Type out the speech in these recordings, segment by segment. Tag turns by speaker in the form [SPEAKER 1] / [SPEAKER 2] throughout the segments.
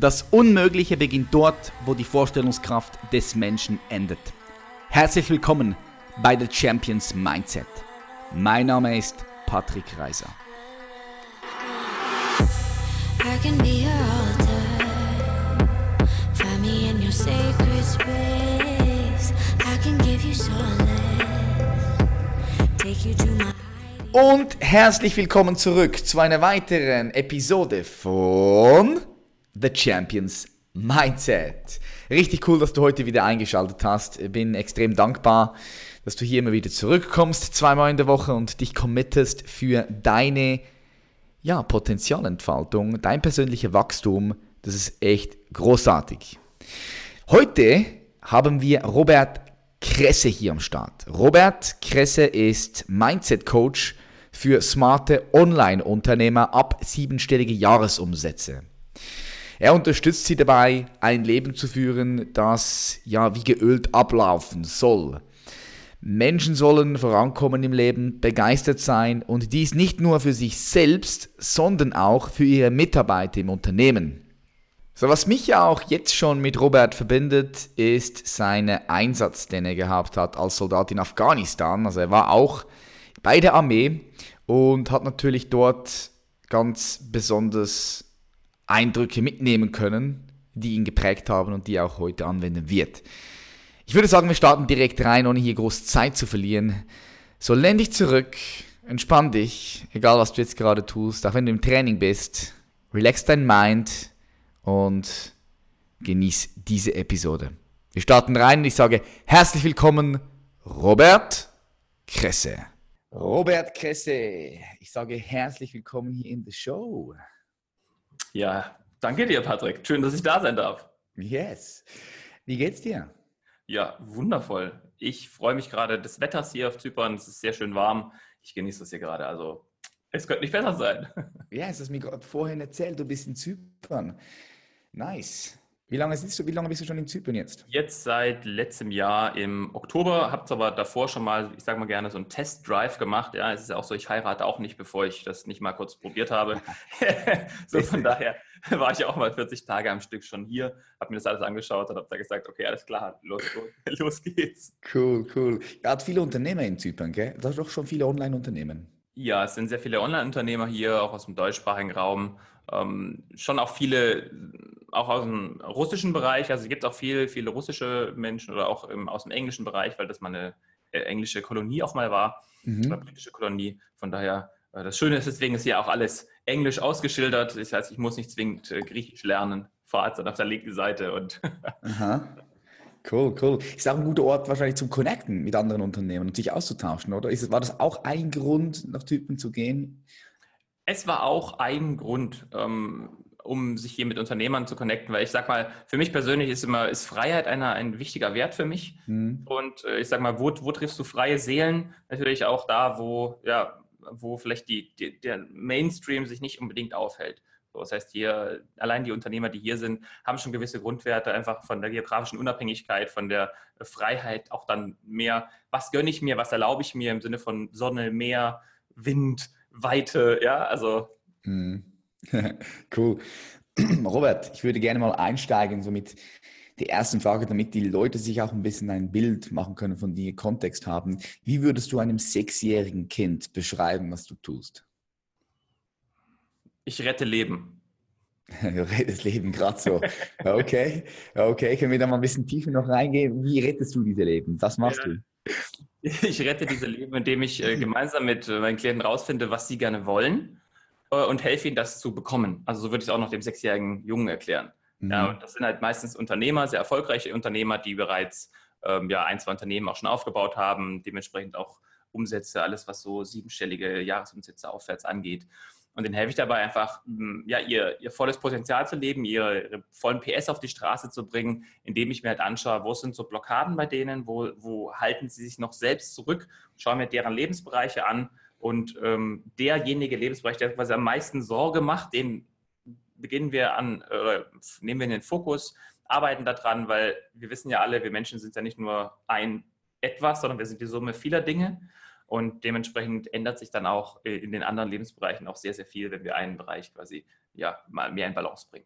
[SPEAKER 1] Das Unmögliche beginnt dort, wo die Vorstellungskraft des Menschen endet. Herzlich willkommen bei The Champions Mindset. Mein Name ist Patrick Reiser. Und herzlich willkommen zurück zu einer weiteren Episode von The Champions Mindset. Richtig cool, dass du heute wieder eingeschaltet hast. Bin extrem dankbar, dass du hier immer wieder zurückkommst, zweimal in der Woche und dich committest für deine ja, Potenzialentfaltung, dein persönliches Wachstum. Das ist echt großartig. Heute haben wir Robert Kresse hier am Start. Robert Kresse ist Mindset Coach für smarte Online-Unternehmer ab siebenstellige Jahresumsätze. Er unterstützt sie dabei, ein Leben zu führen, das ja wie geölt ablaufen soll. Menschen sollen vorankommen im Leben, begeistert sein und dies nicht nur für sich selbst, sondern auch für ihre Mitarbeiter im Unternehmen. So, was mich ja auch jetzt schon mit Robert verbindet, ist seine Einsatz, den er gehabt hat als Soldat in Afghanistan. Also er war auch bei der Armee und hat natürlich dort ganz besonders Eindrücke mitnehmen können, die ihn geprägt haben und die er auch heute anwenden wird. Ich würde sagen, wir starten direkt rein, ohne hier groß Zeit zu verlieren. So, lehn dich zurück, entspann dich, egal was du jetzt gerade tust, auch wenn du im Training bist, relax dein Mind und genieß diese Episode. Wir starten rein und ich sage herzlich willkommen, Robert Kresse. Robert Kresse, ich sage herzlich willkommen hier in der Show.
[SPEAKER 2] Ja, danke dir, Patrick. Schön, dass ich da sein darf.
[SPEAKER 1] Yes. Wie geht's dir?
[SPEAKER 2] Ja, wundervoll. Ich freue mich gerade des Wetters hier auf Zypern. Es ist sehr schön warm. Ich genieße das hier gerade. Also, es könnte nicht besser sein.
[SPEAKER 1] Ja, es hast mir gerade vorhin erzählt, du bist in Zypern. Nice. Wie lange, du, wie lange bist du schon in Zypern jetzt?
[SPEAKER 2] Jetzt seit letztem Jahr im Oktober, habe aber davor schon mal, ich sage mal gerne, so einen Test-Drive gemacht. Ja, es ist ja auch so, ich heirate auch nicht, bevor ich das nicht mal kurz probiert habe. so von daher war ich auch mal 40 Tage am Stück schon hier, habe mir das alles angeschaut und habe da gesagt, okay, alles klar, los, los geht's.
[SPEAKER 1] Cool, cool. Ihr habt viele Unternehmer in Zypern, gell? Hast doch schon viele Online-Unternehmen.
[SPEAKER 2] Ja, es sind sehr viele Online-Unternehmer hier, auch aus dem deutschsprachigen Raum. Ähm, schon auch viele auch aus dem russischen Bereich, also es gibt auch viel, viele russische Menschen oder auch im, aus dem englischen Bereich, weil das mal eine äh, englische Kolonie auch mal war, mhm. oder britische Kolonie. Von daher, äh, das Schöne ist, deswegen ist hier auch alles englisch ausgeschildert. Das heißt, ich muss nicht zwingend äh, Griechisch lernen. Fahrt dann auf der linken Seite und.
[SPEAKER 1] Aha. Cool, cool. Ist auch ein guter Ort wahrscheinlich zum Connecten mit anderen Unternehmen und sich auszutauschen, oder? Ist, war das auch ein Grund, nach Typen zu gehen?
[SPEAKER 2] Es war auch ein Grund. Ähm, um sich hier mit Unternehmern zu connecten, weil ich sag mal, für mich persönlich ist immer, ist Freiheit einer, ein wichtiger Wert für mich. Mhm. Und äh, ich sag mal, wo, wo triffst du freie Seelen? Natürlich auch da, wo, ja, wo vielleicht die, die, der Mainstream sich nicht unbedingt aufhält. So, das heißt, hier, allein die Unternehmer, die hier sind, haben schon gewisse Grundwerte, einfach von der geografischen Unabhängigkeit, von der Freiheit, auch dann mehr, was gönne ich mir, was erlaube ich mir im Sinne von Sonne, Meer, Wind, Weite, ja, also.
[SPEAKER 1] Mhm. cool. Robert, ich würde gerne mal einsteigen, so mit der ersten Frage, damit die Leute sich auch ein bisschen ein Bild machen können, von dir Kontext haben. Wie würdest du einem sechsjährigen Kind beschreiben, was du tust?
[SPEAKER 2] Ich rette Leben.
[SPEAKER 1] du rettest Leben gerade so. Okay, okay, können wir da mal ein bisschen tiefer noch reingehen? Wie rettest du diese Leben? Was machst ja. du?
[SPEAKER 2] Ich rette diese Leben, indem ich äh, gemeinsam mit äh, meinen Klienten rausfinde, was sie gerne wollen und helfe ihnen, das zu bekommen. Also so würde ich es auch noch dem sechsjährigen Jungen erklären. Mhm. Ja, und das sind halt meistens Unternehmer, sehr erfolgreiche Unternehmer, die bereits ähm, ja, ein, zwei Unternehmen auch schon aufgebaut haben, dementsprechend auch Umsätze, alles was so siebenstellige Jahresumsätze aufwärts angeht. Und denen helfe ich dabei einfach, ja, ihr, ihr volles Potenzial zu leben, ihre, ihre, vollen PS auf die Straße zu bringen, indem ich mir halt anschaue, wo sind so Blockaden bei denen, wo, wo halten sie sich noch selbst zurück, schaue mir deren Lebensbereiche an und ähm, derjenige Lebensbereich, der quasi am meisten Sorge macht, den beginnen wir an, äh, nehmen wir in den Fokus, arbeiten daran, weil wir wissen ja alle, wir Menschen sind ja nicht nur ein etwas, sondern wir sind die Summe vieler Dinge. Und dementsprechend ändert sich dann auch in den anderen Lebensbereichen auch sehr, sehr viel, wenn wir einen Bereich quasi ja mal mehr in Balance bringen.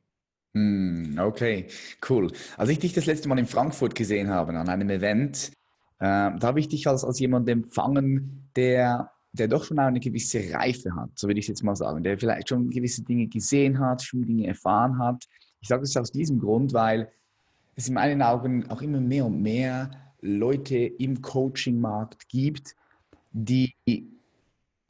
[SPEAKER 1] Hm, okay, cool. Als ich dich das letzte Mal in Frankfurt gesehen habe, an einem Event, äh, da habe ich dich als, als jemand empfangen, der, der doch schon eine gewisse Reife hat, so würde ich jetzt mal sagen, der vielleicht schon gewisse Dinge gesehen hat, viele Dinge erfahren hat. Ich sage das aus diesem Grund, weil es in meinen Augen auch immer mehr und mehr Leute im Coaching-Markt gibt, die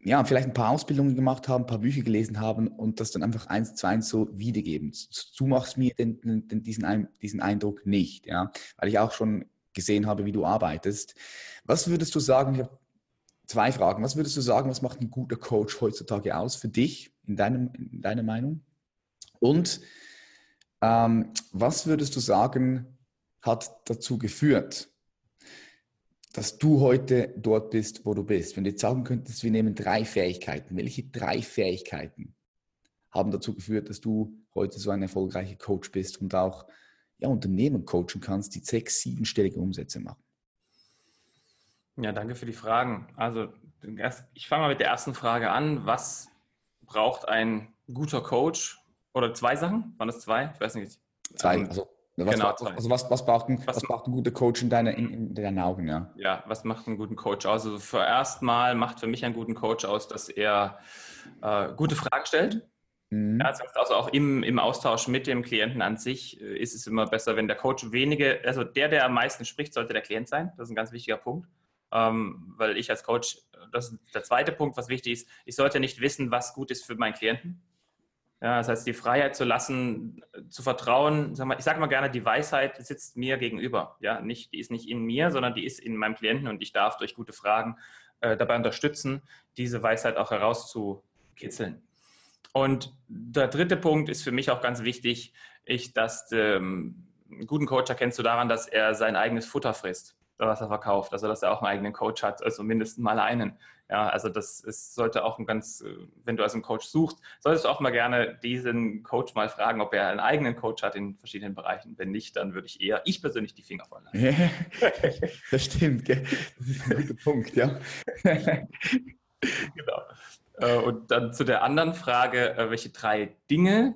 [SPEAKER 1] ja, vielleicht ein paar Ausbildungen gemacht haben, ein paar Bücher gelesen haben und das dann einfach eins zu eins so wiedergeben. Du machst mir den, den, diesen, diesen Eindruck nicht, ja, weil ich auch schon gesehen habe, wie du arbeitest. Was würdest du sagen, ich habe zwei Fragen, was würdest du sagen, was macht ein guter Coach heutzutage aus für dich, in, deinem, in deiner Meinung? Und ähm, was würdest du sagen, hat dazu geführt, dass du heute dort bist, wo du bist. Wenn du jetzt sagen könntest, wir nehmen drei Fähigkeiten, welche drei Fähigkeiten haben dazu geführt, dass du heute so ein erfolgreicher Coach bist und auch ja, Unternehmen coachen kannst, die sechs, siebenstellige Umsätze machen?
[SPEAKER 2] Ja, danke für die Fragen. Also ich fange mal mit der ersten Frage an. Was braucht ein guter Coach? Oder zwei Sachen? Waren das zwei? Ich weiß nicht.
[SPEAKER 1] Zwei, ähm, also was, genau, also was, was, braucht ein, was, was braucht ein guter Coach in, deiner, in, in deinen Augen? Ja?
[SPEAKER 2] ja, was macht einen guten Coach aus? Also zuerst mal macht für mich einen guten Coach aus, dass er äh, gute Fragen stellt. Mhm. Ja, also auch im, im Austausch mit dem Klienten an sich äh, ist es immer besser, wenn der Coach wenige, also der, der am meisten spricht, sollte der Klient sein. Das ist ein ganz wichtiger Punkt. Ähm, weil ich als Coach, das ist der zweite Punkt, was wichtig ist, ich sollte nicht wissen, was gut ist für meinen Klienten ja, das heißt, die Freiheit zu lassen, zu vertrauen. Sag mal, ich sage mal gerne, die Weisheit sitzt mir gegenüber. Ja, nicht, die ist nicht in mir, sondern die ist in meinem Klienten und ich darf durch gute Fragen äh, dabei unterstützen, diese Weisheit auch herauszukitzeln. Und der dritte Punkt ist für mich auch ganz wichtig, ich, dass ähm, einen guten Coach erkennst du daran, dass er sein eigenes Futter frisst was er verkauft. Also dass er auch einen eigenen Coach hat, also mindestens mal einen. Ja, also das ist, sollte auch ein ganz, äh, wenn du also einen Coach suchst, solltest du auch mal gerne diesen Coach mal fragen, ob er einen eigenen Coach hat in verschiedenen Bereichen. Wenn nicht, dann würde ich eher, ich persönlich, die Finger voll
[SPEAKER 1] lassen. das stimmt, gell? das ist ein guter Punkt, ja.
[SPEAKER 2] genau. Äh, und dann zu der anderen Frage, äh, welche drei Dinge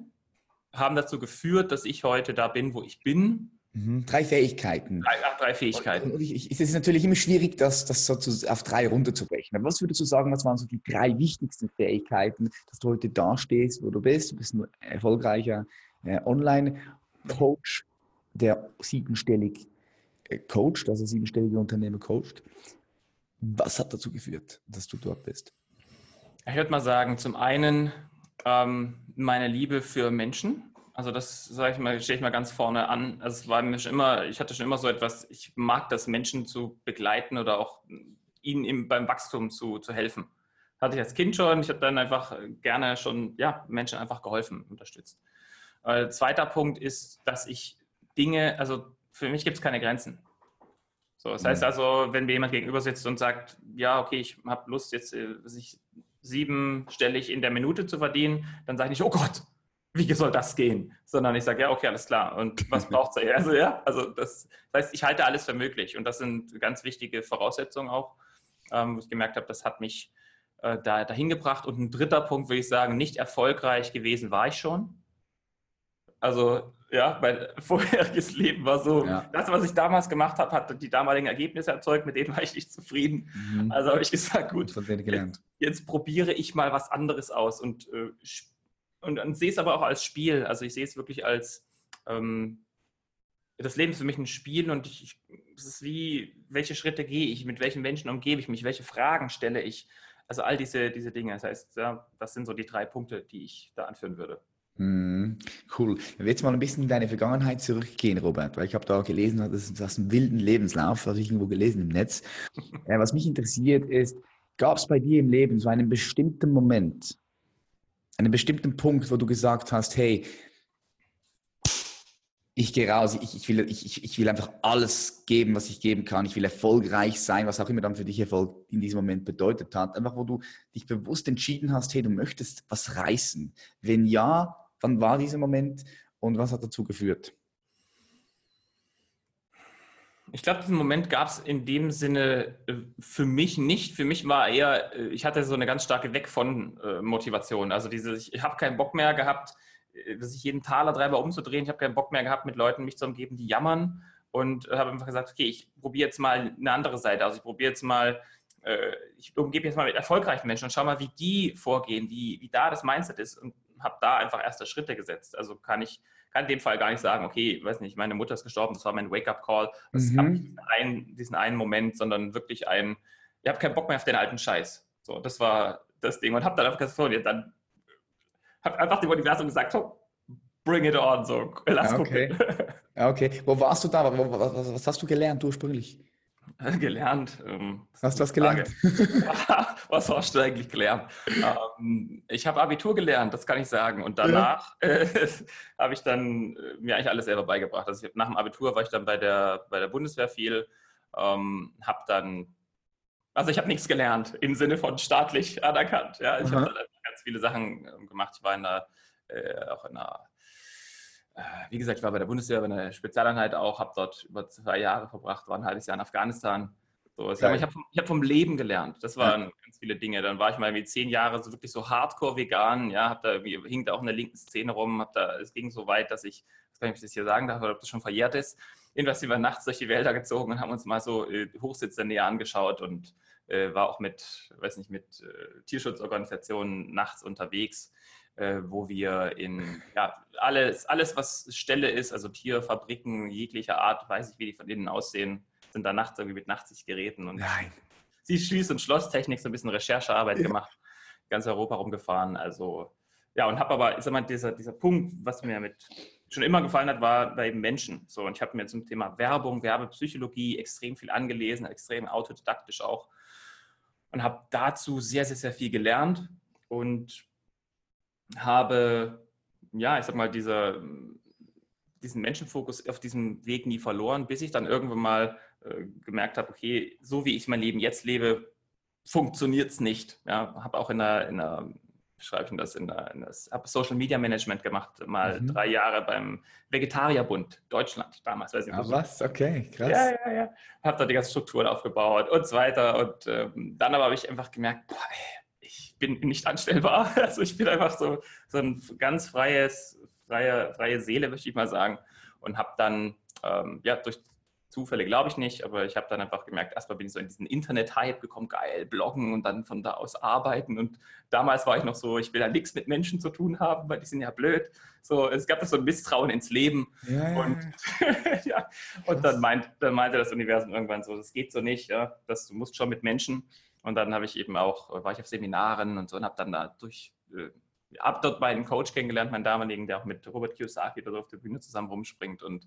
[SPEAKER 2] haben dazu geführt, dass ich heute da bin, wo ich bin?
[SPEAKER 1] Mhm. Drei Fähigkeiten.
[SPEAKER 2] Drei, ach, drei Fähigkeiten.
[SPEAKER 1] Und ich, es ist natürlich immer schwierig, das, das so zu, auf drei runterzubrechen. Aber was würdest du sagen, was waren so die drei wichtigsten Fähigkeiten, dass du heute dastehst, wo du bist? Du bist ein erfolgreicher äh, Online-Coach, der siebenstellig äh, coacht, also siebenstellige Unternehmen coacht. Was hat dazu geführt, dass du dort bist?
[SPEAKER 2] Ich würde mal sagen, zum einen ähm, meine Liebe für Menschen also das sage ich mal, stehe ich mal ganz vorne an. Also es war mir schon immer, ich hatte schon immer so etwas, ich mag das, Menschen zu begleiten oder auch ihnen im, beim Wachstum zu, zu helfen. Hatte ich als Kind schon, ich habe dann einfach gerne schon, ja, Menschen einfach geholfen, unterstützt. Äh, zweiter Punkt ist, dass ich Dinge, also für mich gibt es keine Grenzen. So, das heißt mhm. also, wenn mir jemand gegenüber sitzt und sagt, ja, okay, ich habe Lust, jetzt äh, sich siebenstellig in der Minute zu verdienen, dann sage ich, oh Gott, wie soll das gehen? Sondern ich sage, ja, okay, alles klar. Und was braucht es? Also, ja, also das, das, heißt, ich halte alles für möglich. Und das sind ganz wichtige Voraussetzungen auch, ähm, wo ich gemerkt habe, das hat mich äh, da, dahin gebracht. Und ein dritter Punkt würde ich sagen, nicht erfolgreich gewesen war ich schon. Also, ja, mein vorheriges Leben war so, ja. das, was ich damals gemacht habe, hat die damaligen Ergebnisse erzeugt, mit denen war ich nicht zufrieden. Mhm. Also habe ich gesagt, gut, jetzt, jetzt, probiere ich mal was anderes aus und äh, und, und sehe es aber auch als Spiel. Also ich sehe es wirklich als, ähm, das Leben ist für mich ein Spiel und ich, es ist wie, welche Schritte gehe ich, mit welchen Menschen umgebe ich mich, welche Fragen stelle ich. Also all diese, diese Dinge. Das heißt, ja, das sind so die drei Punkte, die ich da anführen würde.
[SPEAKER 1] Mm, cool. Wenn wir jetzt mal ein bisschen in deine Vergangenheit zurückgehen, Robert, weil ich habe da gelesen, das ist einen wilden Lebenslauf, habe ich irgendwo gelesen im Netz. äh, was mich interessiert ist, gab es bei dir im Leben so einen bestimmten Moment, einen bestimmten Punkt, wo du gesagt hast, hey, ich gehe raus, ich, ich, will, ich, ich will einfach alles geben, was ich geben kann. Ich will erfolgreich sein, was auch immer dann für dich Erfolg in diesem Moment bedeutet hat. Einfach, wo du dich bewusst entschieden hast, hey, du möchtest was reißen. Wenn ja, wann war dieser Moment und was hat dazu geführt?
[SPEAKER 2] Ich glaube, diesen Moment gab es in dem Sinne äh, für mich nicht. Für mich war eher, äh, ich hatte so eine ganz starke Weg von äh, Motivation. Also diese, ich habe keinen Bock mehr gehabt, sich jeden Taler dreimal umzudrehen. Ich habe keinen Bock mehr gehabt, mit Leuten mich zu umgeben, die jammern und habe einfach gesagt, okay, ich probiere jetzt mal eine andere Seite aus. Ich probiere jetzt mal, ich umgebe jetzt mal mit erfolgreichen Menschen und schau mal, wie die vorgehen, wie, wie da das Mindset ist und habe da einfach erste Schritte gesetzt. Also kann ich kann in dem Fall gar nicht sagen, okay, weiß nicht, meine Mutter ist gestorben, das war mein Wake-up-Call. Es mhm. gab nicht diesen einen, diesen einen Moment, sondern wirklich ein, ich habe keinen Bock mehr auf den alten Scheiß. So, das war das Ding und habe dann einfach gesagt, dann habe einfach dem Universum gesagt, so, bring it on, so, lass
[SPEAKER 1] okay. gucken. Okay, wo warst du da? Was hast du gelernt ursprünglich?
[SPEAKER 2] gelernt. Ähm,
[SPEAKER 1] Hast du was gelernt?
[SPEAKER 2] was hast du eigentlich gelernt? Ähm, ich habe Abitur gelernt, das kann ich sagen. Und danach ja. äh, habe ich dann äh, mir eigentlich alles selber beigebracht. Also ich, nach dem Abitur war ich dann bei der, bei der Bundeswehr viel, ähm, habe dann, also ich habe nichts gelernt im Sinne von staatlich anerkannt. Ja? Ich habe dann ganz viele Sachen ähm, gemacht. Ich war in der, äh, auch in einer wie gesagt, ich war bei der Bundeswehr, bei einer Spezialeinheit auch, habe dort über zwei Jahre verbracht, war ein halbes Jahr in Afghanistan. So, ich habe vom, hab vom, Leben gelernt. Das waren ja. ganz viele Dinge. Dann war ich mal wie zehn Jahre so wirklich so hardcore vegan. Ja, hab da hing da auch in der linken Szene rum. Hab da, es ging so weit, dass ich, ich weiß nicht, ob ich das hier sagen darf oder ob das schon verjährt ist. Jedenfalls sind wir nachts durch die Wälder gezogen und haben uns mal so äh, Hochsitze näher angeschaut und äh, war auch mit, weiß nicht, mit äh, Tierschutzorganisationen nachts unterwegs äh, wo wir in ja, alles, alles, was Stelle ist, also Tierfabriken jeglicher Art, weiß ich, wie die von innen aussehen, sind da nachts irgendwie mit Nachtsichtgeräten und
[SPEAKER 1] Nein.
[SPEAKER 2] sie Schließ- und Schlosstechnik, so ein bisschen Recherchearbeit ja. gemacht, ganz Europa rumgefahren. Also ja, und habe aber, ich sag mal, dieser, dieser Punkt, was mir mit schon immer gefallen hat, war bei Menschen. So, und ich habe mir zum Thema Werbung, Werbepsychologie extrem viel angelesen, extrem autodidaktisch auch. Und habe dazu sehr, sehr, sehr viel gelernt. Und habe, ja, ich sag mal, diese, diesen Menschenfokus auf diesem Weg nie verloren, bis ich dann irgendwann mal äh, gemerkt habe, okay, so wie ich mein Leben jetzt lebe, funktioniert es nicht. Ja, habe auch in einer, in einer schreibe ich das in, der, in das, habe Social Media Management gemacht, mal mhm. drei Jahre beim Vegetarierbund Deutschland damals.
[SPEAKER 1] Weiß ich, ah, was? Okay,
[SPEAKER 2] krass. Ja, ja, ja. Habe da die ganze Strukturen aufgebaut und so weiter. Und ähm, dann aber habe ich einfach gemerkt, boah, ey, bin nicht anstellbar. Also ich bin einfach so, so ein ganz freies, freie, freie Seele, möchte ich mal sagen. Und habe dann, ähm, ja, durch Zufälle glaube ich nicht, aber ich habe dann einfach gemerkt, erstmal bin ich so in diesen Internet-Hype gekommen, geil, bloggen und dann von da aus arbeiten. Und damals war ich noch so, ich will da nichts mit Menschen zu tun haben, weil die sind ja blöd. So, es gab so ein Misstrauen ins Leben. Ja, und, ja. und dann, meint, dann meinte das Universum irgendwann so, das geht so nicht, ja, das, du musst schon mit Menschen. Und dann habe ich eben auch, war ich auf Seminaren und so und habe dann da durch, äh, habe dort meinen Coach kennengelernt, meinen damaligen, der auch mit Robert Kiyosaki dort auf der Bühne zusammen rumspringt und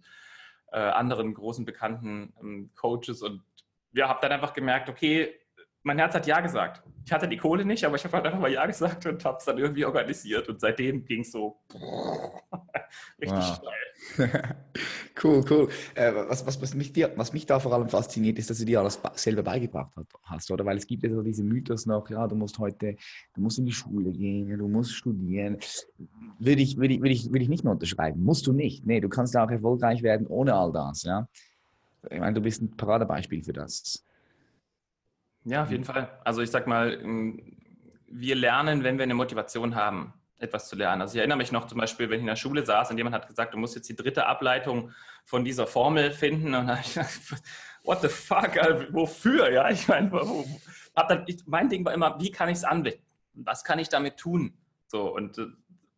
[SPEAKER 2] äh, anderen großen bekannten ähm, Coaches und ja, habe dann einfach gemerkt, okay, mein Herz hat Ja gesagt. Ich hatte die Kohle nicht, aber ich habe halt einfach mal Ja gesagt und habe es dann irgendwie organisiert. Und seitdem ging es so richtig schnell.
[SPEAKER 1] cool, cool. Äh, was, was, was, mich was mich da vor allem fasziniert, ist, dass du dir alles selber beigebracht hast, oder? Weil es gibt ja so diese Mythos noch, ja, du musst heute, du musst in die Schule gehen, du musst studieren. Würde ich, würde ich, würde ich, würde ich nicht mehr unterschreiben. Musst du nicht. Nee, du kannst auch erfolgreich werden ohne all das, ja. Ich meine, du bist ein Paradebeispiel für das.
[SPEAKER 2] Ja, auf jeden Fall. Also ich sag mal, wir lernen, wenn wir eine Motivation haben, etwas zu lernen. Also ich erinnere mich noch zum Beispiel, wenn ich in der Schule saß und jemand hat gesagt, du musst jetzt die dritte Ableitung von dieser Formel finden. Und dann habe ich gedacht, what the fuck, wofür? Ja, ich meine, wo, dann, ich, mein Ding war immer, wie kann ich es anwenden? Was kann ich damit tun? So, und äh,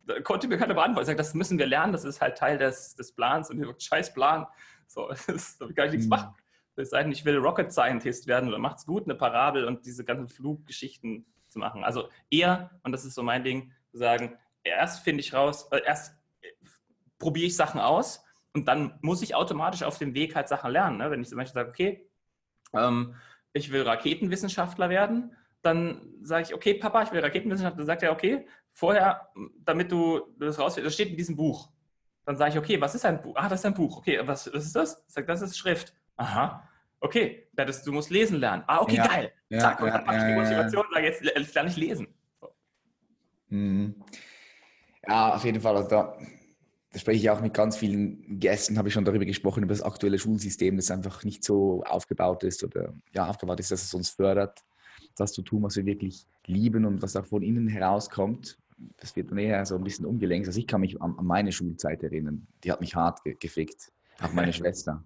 [SPEAKER 2] da konnte mir keiner beantworten. Ich sage, das müssen wir lernen, das ist halt Teil des, des Plans und wir scheiß Plan. So, das, da kann ich nichts mhm. machen es sei denn, ich will Rocket Scientist werden oder macht es gut, eine Parabel und diese ganzen Fluggeschichten zu machen. Also eher, und das ist so mein Ding, sagen, erst finde ich raus, äh, erst äh, probiere ich Sachen aus und dann muss ich automatisch auf dem Weg halt Sachen lernen. Ne? Wenn ich zum Beispiel sage, okay, ähm, ich will Raketenwissenschaftler werden, dann sage ich, okay, Papa, ich will Raketenwissenschaftler. Dann sagt er, okay, vorher, damit du das rausfindest, das steht in diesem Buch. Dann sage ich, okay, was ist ein Buch? Ah, das ist ein Buch. Okay, was, was ist das? Sage, das ist Schrift. Aha. Okay, das, du musst lesen lernen. Ah, okay, ja. geil. Ja, Zack, und dann habe ich die Motivation sage, jetzt, jetzt lerne ich lesen.
[SPEAKER 1] Mhm. Ja, auf jeden Fall. Also da, da spreche ich auch mit ganz vielen Gästen, habe ich schon darüber gesprochen, über das aktuelle Schulsystem, das einfach nicht so aufgebaut ist oder ja, aufgebaut ist, dass es uns fördert, das zu tun, was wir wirklich lieben und was auch von innen herauskommt. das wird dann eher so ein bisschen umgelenkt. Also ich kann mich an, an meine Schulzeit erinnern. Die hat mich hart ge gefickt. Auch meine Schwester.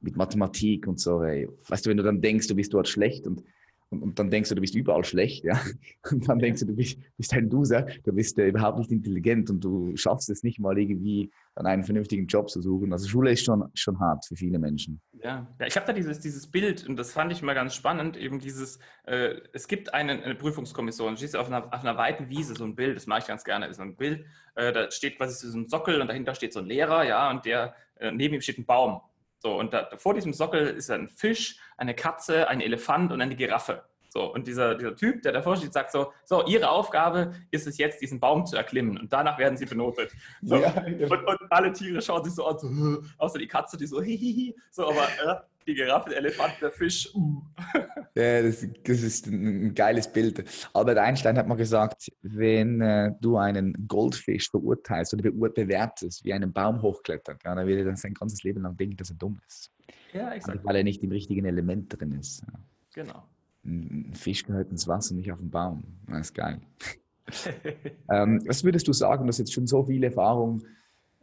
[SPEAKER 1] Mit Mathematik und so. Ey. Weißt du, wenn du dann denkst, du bist dort schlecht und und, und, dann denkst du, du bist überall schlecht, ja. Und dann denkst du, du bist, bist ein Loser, du bist äh, überhaupt nicht intelligent und du schaffst es nicht mal irgendwie, dann einen vernünftigen Job zu suchen. Also Schule ist schon, schon hart für viele Menschen.
[SPEAKER 2] Ja, ja ich habe da dieses, dieses Bild und das fand ich mal ganz spannend, eben dieses, äh, es gibt eine, eine Prüfungskommission, du stehst auf einer, auf einer weiten Wiese, so ein Bild, das mache ich ganz gerne, ist so ein Bild, äh, da steht quasi so ein Sockel und dahinter steht so ein Lehrer, ja, und der, äh, neben ihm steht ein Baum. So, und da, vor diesem Sockel ist ein Fisch, eine Katze, ein Elefant und eine Giraffe. So, und dieser, dieser Typ, der davor steht, sagt so, so, Ihre Aufgabe ist es jetzt, diesen Baum zu erklimmen und danach werden Sie benotet. So, ja, ja. Und, und, alle Tiere schauen sich so an, so, außer die Katze, die so, hihihi, so, aber äh, die Giraffe, der Elefant, der Fisch. Uh.
[SPEAKER 1] Ja, das, das, ist ein geiles Bild. Albert Einstein hat mal gesagt, wenn äh, du einen Goldfisch verurteilst oder bewertest, wie einen Baum hochklettert, ja, dann wird er dann sein ganzes Leben lang denken, dass er dumm ist. Ja, exakt. Weil er nicht im richtigen Element drin ist. Ja.
[SPEAKER 2] Genau
[SPEAKER 1] ein Fisch gehört ins Wasser, nicht auf den Baum. Das ist geil. ähm, was würdest du sagen, du hast jetzt schon so viel Erfahrung,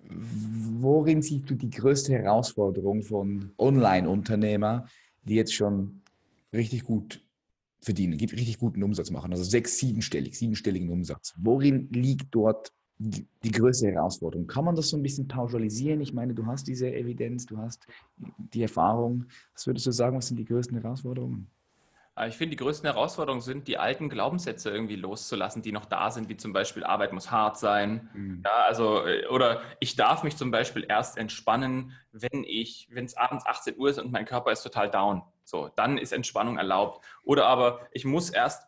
[SPEAKER 1] worin siehst du die größte Herausforderung von Online-Unternehmer, die jetzt schon richtig gut verdienen, richtig guten Umsatz machen, also sechs, siebenstellig, siebenstelligen Umsatz. Worin liegt dort die, größte Herausforderung? Kann man das so ein bisschen pauschalisieren? Ich meine, du hast diese Evidenz, du hast die Erfahrung. Was würdest du sagen, was sind die größten Herausforderungen?
[SPEAKER 2] Ich finde, die größten Herausforderungen sind, die alten Glaubenssätze irgendwie loszulassen, die noch da sind, wie zum Beispiel Arbeit muss hart sein. Mhm. Ja, also, äh, oder ich darf mich zum Beispiel erst entspannen, wenn ich, wenn es abends 18 Uhr ist und mein Körper ist total down. So, dann ist Entspannung erlaubt. Oder aber ich muss erst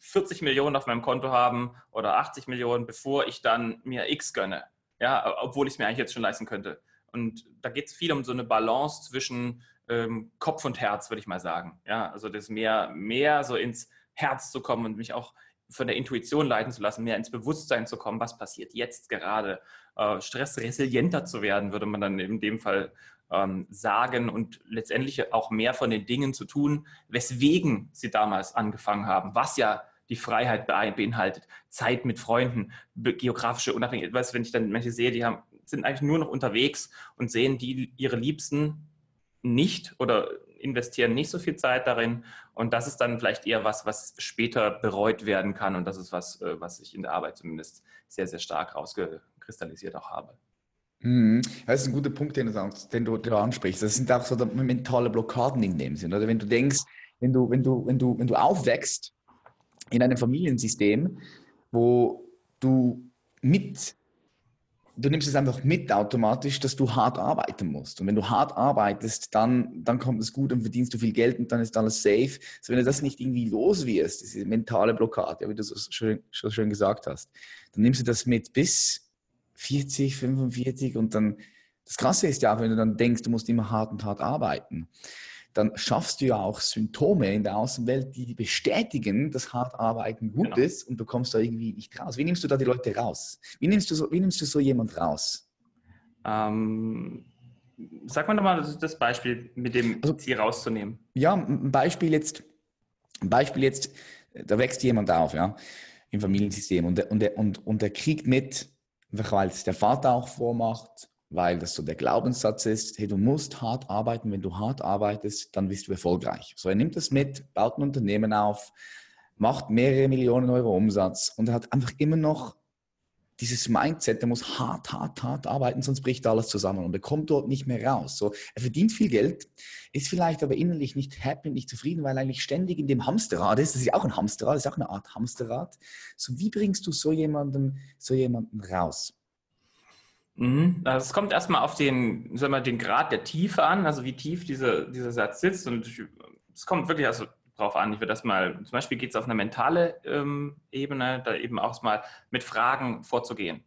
[SPEAKER 2] 40 ähm, Millionen auf meinem Konto haben oder 80 Millionen, bevor ich dann mir X gönne. Ja, obwohl ich es mir eigentlich jetzt schon leisten könnte. Und da geht es viel um so eine Balance zwischen ähm, Kopf und Herz, würde ich mal sagen. Ja, also das mehr, mehr so ins Herz zu kommen und mich auch von der Intuition leiten zu lassen, mehr ins Bewusstsein zu kommen, was passiert jetzt gerade. Äh, stressresilienter zu werden, würde man dann in dem Fall ähm, sagen und letztendlich auch mehr von den Dingen zu tun, weswegen sie damals angefangen haben, was ja die Freiheit beinhaltet, Zeit mit Freunden, geografische Unabhängigkeit. Weißt, wenn ich dann Menschen sehe, die haben, sind eigentlich nur noch unterwegs und sehen die ihre Liebsten nicht oder investieren nicht so viel Zeit darin. Und das ist dann vielleicht eher was, was später bereut werden kann. Und das ist was, äh, was ich in der Arbeit zumindest sehr, sehr stark rausgekristallisiert auch habe.
[SPEAKER 1] Mhm. Das ist ein guter Punkt, den du, den du, ansprichst. Das sind auch so mentale Blockaden in dem Sinn. Oder wenn du denkst, wenn du, wenn du, wenn du, wenn du aufwächst in einem Familiensystem, wo du mit du nimmst es einfach mit automatisch, dass du hart arbeiten musst. Und wenn du hart arbeitest, dann, dann kommt es gut und verdienst du viel Geld und dann ist alles safe. Also wenn du das nicht irgendwie los wirst, diese mentale Blockade, wie du so schön, so schön gesagt hast, dann nimmst du das mit bis 40, 45 und dann, das Krasse ist ja auch, wenn du dann denkst, du musst immer hart und hart arbeiten dann schaffst du ja auch Symptome in der Außenwelt, die bestätigen, dass hart arbeiten gut genau. ist und du kommst da irgendwie nicht raus. Wie nimmst du da die Leute raus? Wie nimmst du so, wie nimmst du so jemand raus?
[SPEAKER 2] Ähm, sag mal nochmal das, das Beispiel, mit dem also, Ziel rauszunehmen.
[SPEAKER 1] Ja, ein Beispiel jetzt, ein Beispiel jetzt, da wächst jemand auf, ja, im Familiensystem und der, und und, und der kriegt mit, weil es der Vater auch vormacht weil das so der Glaubenssatz ist, hey, du musst hart arbeiten, wenn du hart arbeitest, dann bist du erfolgreich. So, er nimmt das mit, baut ein Unternehmen auf, macht mehrere Millionen Euro Umsatz und er hat einfach immer noch dieses Mindset, der muss hart, hart, hart arbeiten, sonst bricht alles zusammen und er kommt dort nicht mehr raus. So, er verdient viel Geld, ist vielleicht aber innerlich nicht happy, nicht zufrieden, weil er eigentlich ständig in dem Hamsterrad ist. Das ist ja auch ein Hamsterrad, das ist auch eine Art Hamsterrad. So, wie bringst du so jemanden, so jemanden raus?
[SPEAKER 2] Mhm. Also es kommt erstmal auf den, sagen wir, den Grad der Tiefe an, also wie tief diese, dieser Satz sitzt. Und es kommt wirklich also drauf an. Ich würde das mal, zum Beispiel geht es auf eine mentale ähm, Ebene, da eben auch mal mit Fragen vorzugehen.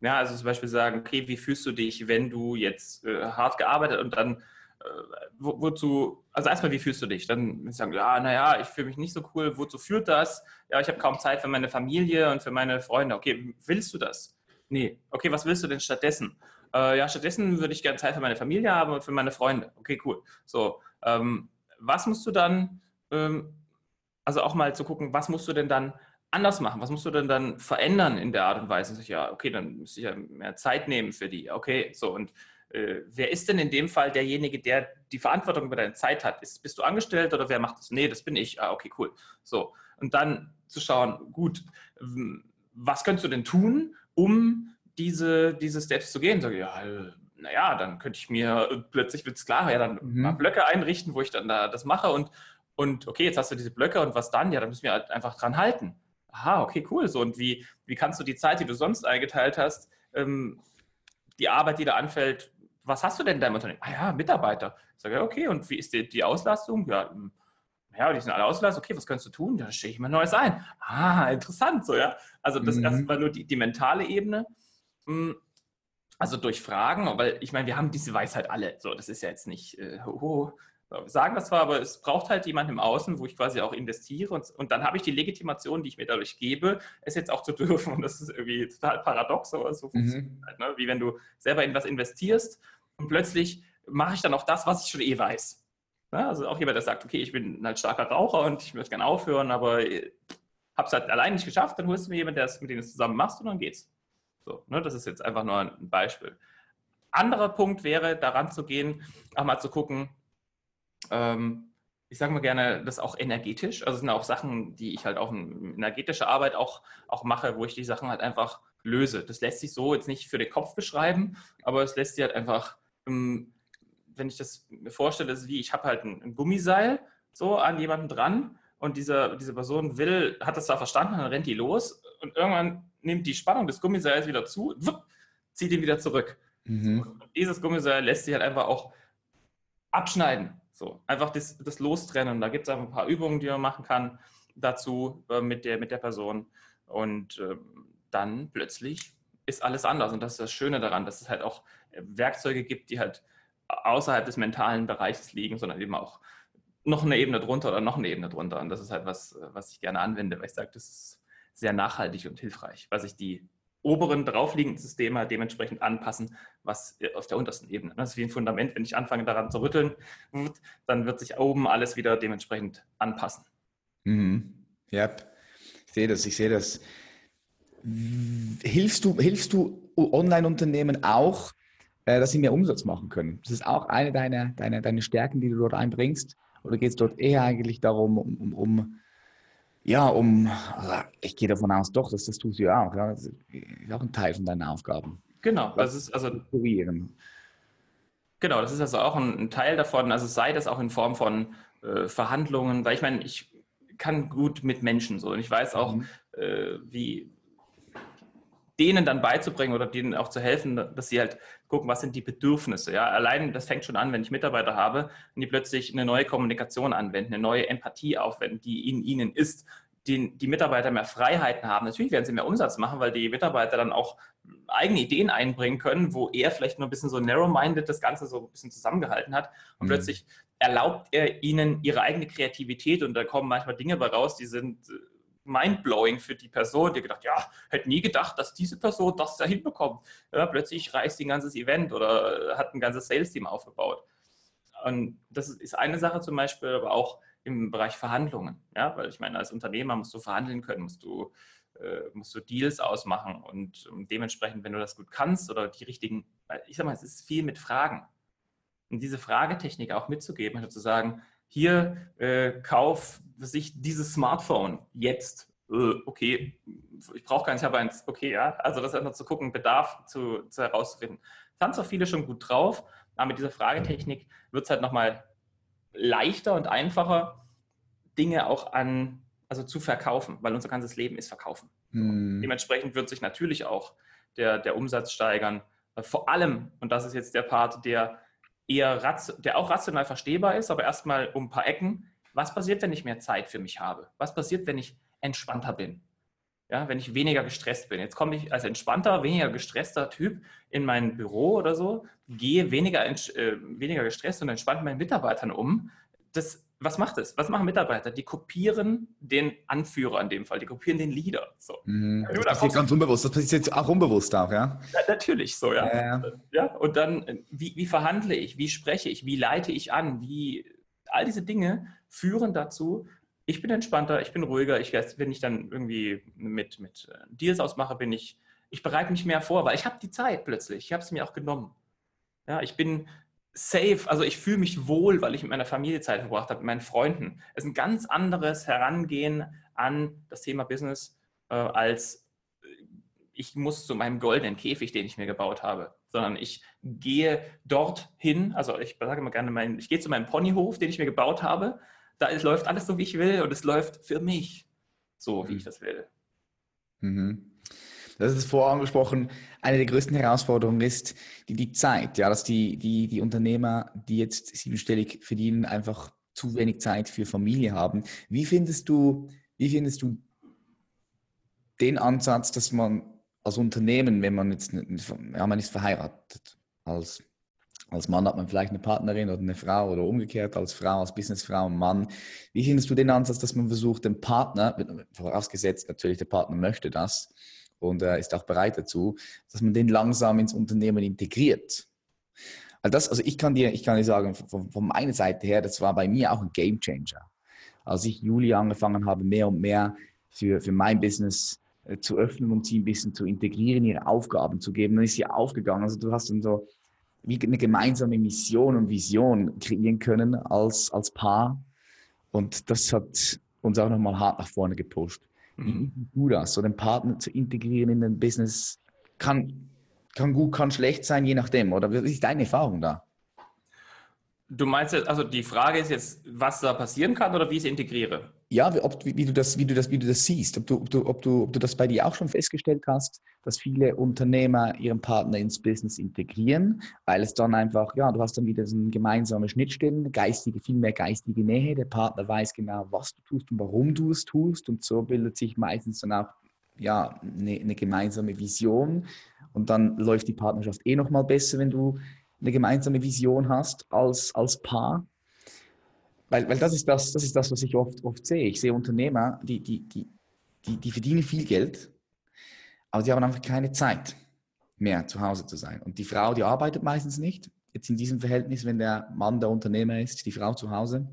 [SPEAKER 2] Ja, also zum Beispiel sagen, okay, wie fühlst du dich, wenn du jetzt äh, hart gearbeitet und dann äh, wo, wozu, also erstmal, wie fühlst du dich? Dann sagen, ja, naja, ich fühle mich nicht so cool, wozu führt das? Ja, ich habe kaum Zeit für meine Familie und für meine Freunde. Okay, willst du das? Nee. Okay, was willst du denn stattdessen? Äh, ja, stattdessen würde ich gerne Zeit für meine Familie haben und für meine Freunde. Okay, cool. So, ähm, was musst du dann, ähm, also auch mal zu gucken, was musst du denn dann anders machen? Was musst du denn dann verändern in der Art und Weise? Ja, okay, dann müsste ich ja mehr Zeit nehmen für die. Okay, so und äh, wer ist denn in dem Fall derjenige, der die Verantwortung über deine Zeit hat? Ist, bist du angestellt oder wer macht das? Nee, das bin ich. Ah, okay, cool. So. Und dann zu schauen, gut, was könntest du denn tun, um diese, diese Steps zu gehen? Sag ich, ja, äh, naja, dann könnte ich mir, plötzlich wird es klar, ja, dann mhm. mal Blöcke einrichten, wo ich dann da das mache und, und okay, jetzt hast du diese Blöcke und was dann? Ja, dann müssen wir halt einfach dran halten. Aha, okay, cool. So, und wie, wie kannst du die Zeit, die du sonst eingeteilt hast, ähm, die Arbeit, die da anfällt, was hast du denn in deinem Unternehmen? Ah ja, Mitarbeiter. Ich sage, okay, und wie ist die, die Auslastung? Ja, hm, ja, die sind alle ausgelastet. Okay, was kannst du tun? Ja, da stehe ich mir Neues ein. Ah, interessant, so, ja. Also das mhm. erstmal nur die, die mentale Ebene. Hm, also durch Fragen, weil ich meine, wir haben diese Weisheit alle. So, das ist ja jetzt nicht, äh, oh, wir sagen das zwar, aber es braucht halt jemanden im Außen, wo ich quasi auch investiere und, und dann habe ich die Legitimation, die ich mir dadurch gebe, es jetzt auch zu dürfen. Und das ist irgendwie total paradox, aber so mhm. funktioniert halt, ne? Wie wenn du selber in was investierst und plötzlich mache ich dann auch das, was ich schon eh weiß. Ja, also auch jemand, der sagt, okay, ich bin halt starker Raucher und ich möchte gerne aufhören, aber habe es halt allein nicht geschafft, dann holst du mir jemanden, der es mit dem es zusammen machst und dann geht's. So, ne, das ist jetzt einfach nur ein Beispiel. Anderer Punkt wäre, daran zu gehen, auch mal zu gucken, ähm, ich sage mal gerne, das auch energetisch. Also es sind auch Sachen, die ich halt auch in energetischer Arbeit auch, auch mache, wo ich die Sachen halt einfach löse. Das lässt sich so jetzt nicht für den Kopf beschreiben, aber es lässt sich halt einfach ähm, wenn ich das mir vorstelle, ist wie, ich habe halt ein, ein, Gummiseil so an jemanden dran und diese, diese Person will, hat das da verstanden, dann rennt die los und irgendwann nimmt die Spannung des Gummiseils wieder zu, wupp, zieht ihn wieder zurück. Mhm. dieses Gummiseil lässt sich halt einfach auch abschneiden. So, einfach das, das Lostrennen. Da gibt es einfach ein paar Übungen, die man machen kann dazu äh, mit, der, mit der Person. Und äh, dann plötzlich ist alles anders. Und das ist das Schöne daran, dass es halt auch äh, Werkzeuge gibt, die halt außerhalb des mentalen Bereichs liegen, sondern eben auch noch eine Ebene drunter oder noch eine Ebene drunter. Und das ist halt was, was ich gerne anwende, weil ich sage, das ist sehr nachhaltig und hilfreich, weil sich die oberen draufliegenden Systeme dementsprechend anpassen, was auf der untersten Ebene. Das ist wie ein Fundament, wenn ich anfange daran zu rütteln, dann wird sich oben alles wieder dementsprechend anpassen.
[SPEAKER 1] Mhm. Ja, ich sehe das, ich sehe das. Hilfst du, hilfst du Online-Unternehmen auch, äh, dass sie mehr Umsatz machen können. Das ist auch eine deiner, deiner, deiner Stärken, die du dort einbringst. Oder geht es dort eher eigentlich darum, um, um, um ja, um, also ich gehe davon aus, doch, dass das tust du ja auch. Ja? Das ist auch ein Teil von deinen Aufgaben.
[SPEAKER 2] Genau, das ist also. Genau, das ist also auch ein, ein, Teil davon. Also sei das auch in Form von äh, Verhandlungen, weil ich meine, ich kann gut mit Menschen so und ich weiß auch, mhm. äh, wie, denen dann beizubringen oder denen auch zu helfen, dass sie halt gucken, was sind die Bedürfnisse. Ja, allein das fängt schon an, wenn ich Mitarbeiter habe und die plötzlich eine neue Kommunikation anwenden, eine neue Empathie aufwenden, die in ihnen ist, die, die Mitarbeiter mehr Freiheiten haben. Natürlich werden sie mehr Umsatz machen, weil die Mitarbeiter dann auch eigene Ideen einbringen können, wo er vielleicht nur ein bisschen so narrow-minded das Ganze so ein bisschen zusammengehalten hat und mhm. plötzlich erlaubt er ihnen ihre eigene Kreativität und da kommen manchmal Dinge bei raus, die sind mindblowing für die Person, die gedacht, ja, hätte nie gedacht, dass diese Person das da hinbekommt. Ja, plötzlich reißt ein ganzes Event oder hat ein ganzes Sales-Team aufgebaut. Und das ist eine Sache zum Beispiel, aber auch im Bereich Verhandlungen. Ja, weil ich meine, als Unternehmer musst du verhandeln können, musst du, äh, musst du Deals ausmachen und dementsprechend, wenn du das gut kannst oder die richtigen, ich sag mal, es ist viel mit Fragen. Und diese Fragetechnik auch mitzugeben, also zu sagen, hier äh, kauf sich dieses Smartphone jetzt. Äh, okay, ich brauche gar nicht, ich habe eins. Okay, ja. Also das einfach zu gucken, Bedarf zu, zu herauszufinden. Haben auch viele schon gut drauf, aber mit dieser Fragetechnik wird es halt nochmal leichter und einfacher, Dinge auch an, also zu verkaufen, weil unser ganzes Leben ist Verkaufen. Hm. Dementsprechend wird sich natürlich auch der, der Umsatz steigern. Vor allem, und das ist jetzt der Part, der eher der auch rational verstehbar ist, aber erstmal um ein paar Ecken. Was passiert, wenn ich mehr Zeit für mich habe? Was passiert, wenn ich entspannter bin? Ja, wenn ich weniger gestresst bin. Jetzt komme ich als entspannter, weniger gestresster Typ in mein Büro oder so, gehe weniger, äh, weniger gestresst und entspannt meinen Mitarbeitern um. Das was macht es? Was machen Mitarbeiter? Die kopieren den Anführer in dem Fall, die kopieren den Leader. So.
[SPEAKER 1] Mhm. Das passiert ganz unbewusst, das passiert jetzt auch unbewusst auch, ja?
[SPEAKER 2] ja natürlich so, ja. ja. ja. Und dann, wie, wie verhandle ich, wie spreche ich, wie leite ich an, wie all diese Dinge führen dazu, Ich bin entspannter, ich bin ruhiger. Ich, wenn ich dann irgendwie mit, mit äh, Deals ausmache, bin ich, ich bereite mich mehr vor, weil ich habe die Zeit plötzlich. Ich habe es mir auch genommen. Ja, ich bin safe, also ich fühle mich wohl, weil ich mit meiner Familie Zeit verbracht habe, mit meinen Freunden. Es ist ein ganz anderes Herangehen an das Thema Business äh, als ich muss zu meinem goldenen Käfig, den ich mir gebaut habe, sondern ich gehe dorthin, also ich sage immer gerne, mein, ich gehe zu meinem Ponyhof, den ich mir gebaut habe, da läuft alles so, wie ich will und es läuft für mich so, wie ich das will.
[SPEAKER 1] Mhm. Das ist vorher angesprochen, eine der größten Herausforderungen ist die, die Zeit, ja, dass die, die, die Unternehmer, die jetzt siebenstellig verdienen, einfach zu wenig Zeit für Familie haben. Wie findest du, wie findest du den Ansatz, dass man als Unternehmen, wenn man jetzt, ja, man ist verheiratet, als, als Mann hat man vielleicht eine Partnerin oder eine Frau oder umgekehrt, als Frau, als Businessfrau und Mann. Wie findest du den Ansatz, dass man versucht, den Partner, vorausgesetzt natürlich der Partner möchte das und äh, ist auch bereit dazu, dass man den langsam ins Unternehmen integriert? Also, das, also ich kann dir, ich kann dir sagen, von, von meiner Seite her, das war bei mir auch ein Game Changer. Als ich Juli angefangen habe, mehr und mehr für, für mein Business äh, zu öffnen und sie ein bisschen zu integrieren, ihre Aufgaben zu geben. Dann ist sie aufgegangen. Also du hast dann so wie eine gemeinsame Mission und Vision kreieren können als, als Paar. Und das hat uns auch nochmal hart nach vorne gepusht. Mhm. Du das, so den Partner zu integrieren in den Business, kann, kann gut, kann schlecht sein, je nachdem. Oder wie ist deine Erfahrung da?
[SPEAKER 2] Du meinst jetzt, also die Frage ist jetzt, was da passieren kann oder wie ich es integriere?
[SPEAKER 1] Ja, ob, wie, du das, wie, du das, wie du das siehst, ob du, ob, du, ob, du, ob du das bei dir auch schon festgestellt hast, dass viele Unternehmer ihren Partner ins Business integrieren, weil es dann einfach, ja, du hast dann wieder so eine gemeinsame Schnittstellen, geistige, viel mehr geistige Nähe, der Partner weiß genau, was du tust und warum du es tust. Und so bildet sich meistens dann auch ja, eine, eine gemeinsame Vision. Und dann läuft die Partnerschaft eh nochmal besser, wenn du eine gemeinsame Vision hast als, als Paar. Weil, weil das, ist das, das ist das, was ich oft, oft sehe. Ich sehe Unternehmer, die, die, die, die, die verdienen viel Geld, aber die haben einfach keine Zeit mehr zu Hause zu sein. Und die Frau, die arbeitet meistens nicht. Jetzt in diesem Verhältnis, wenn der Mann der Unternehmer ist, die Frau zu Hause.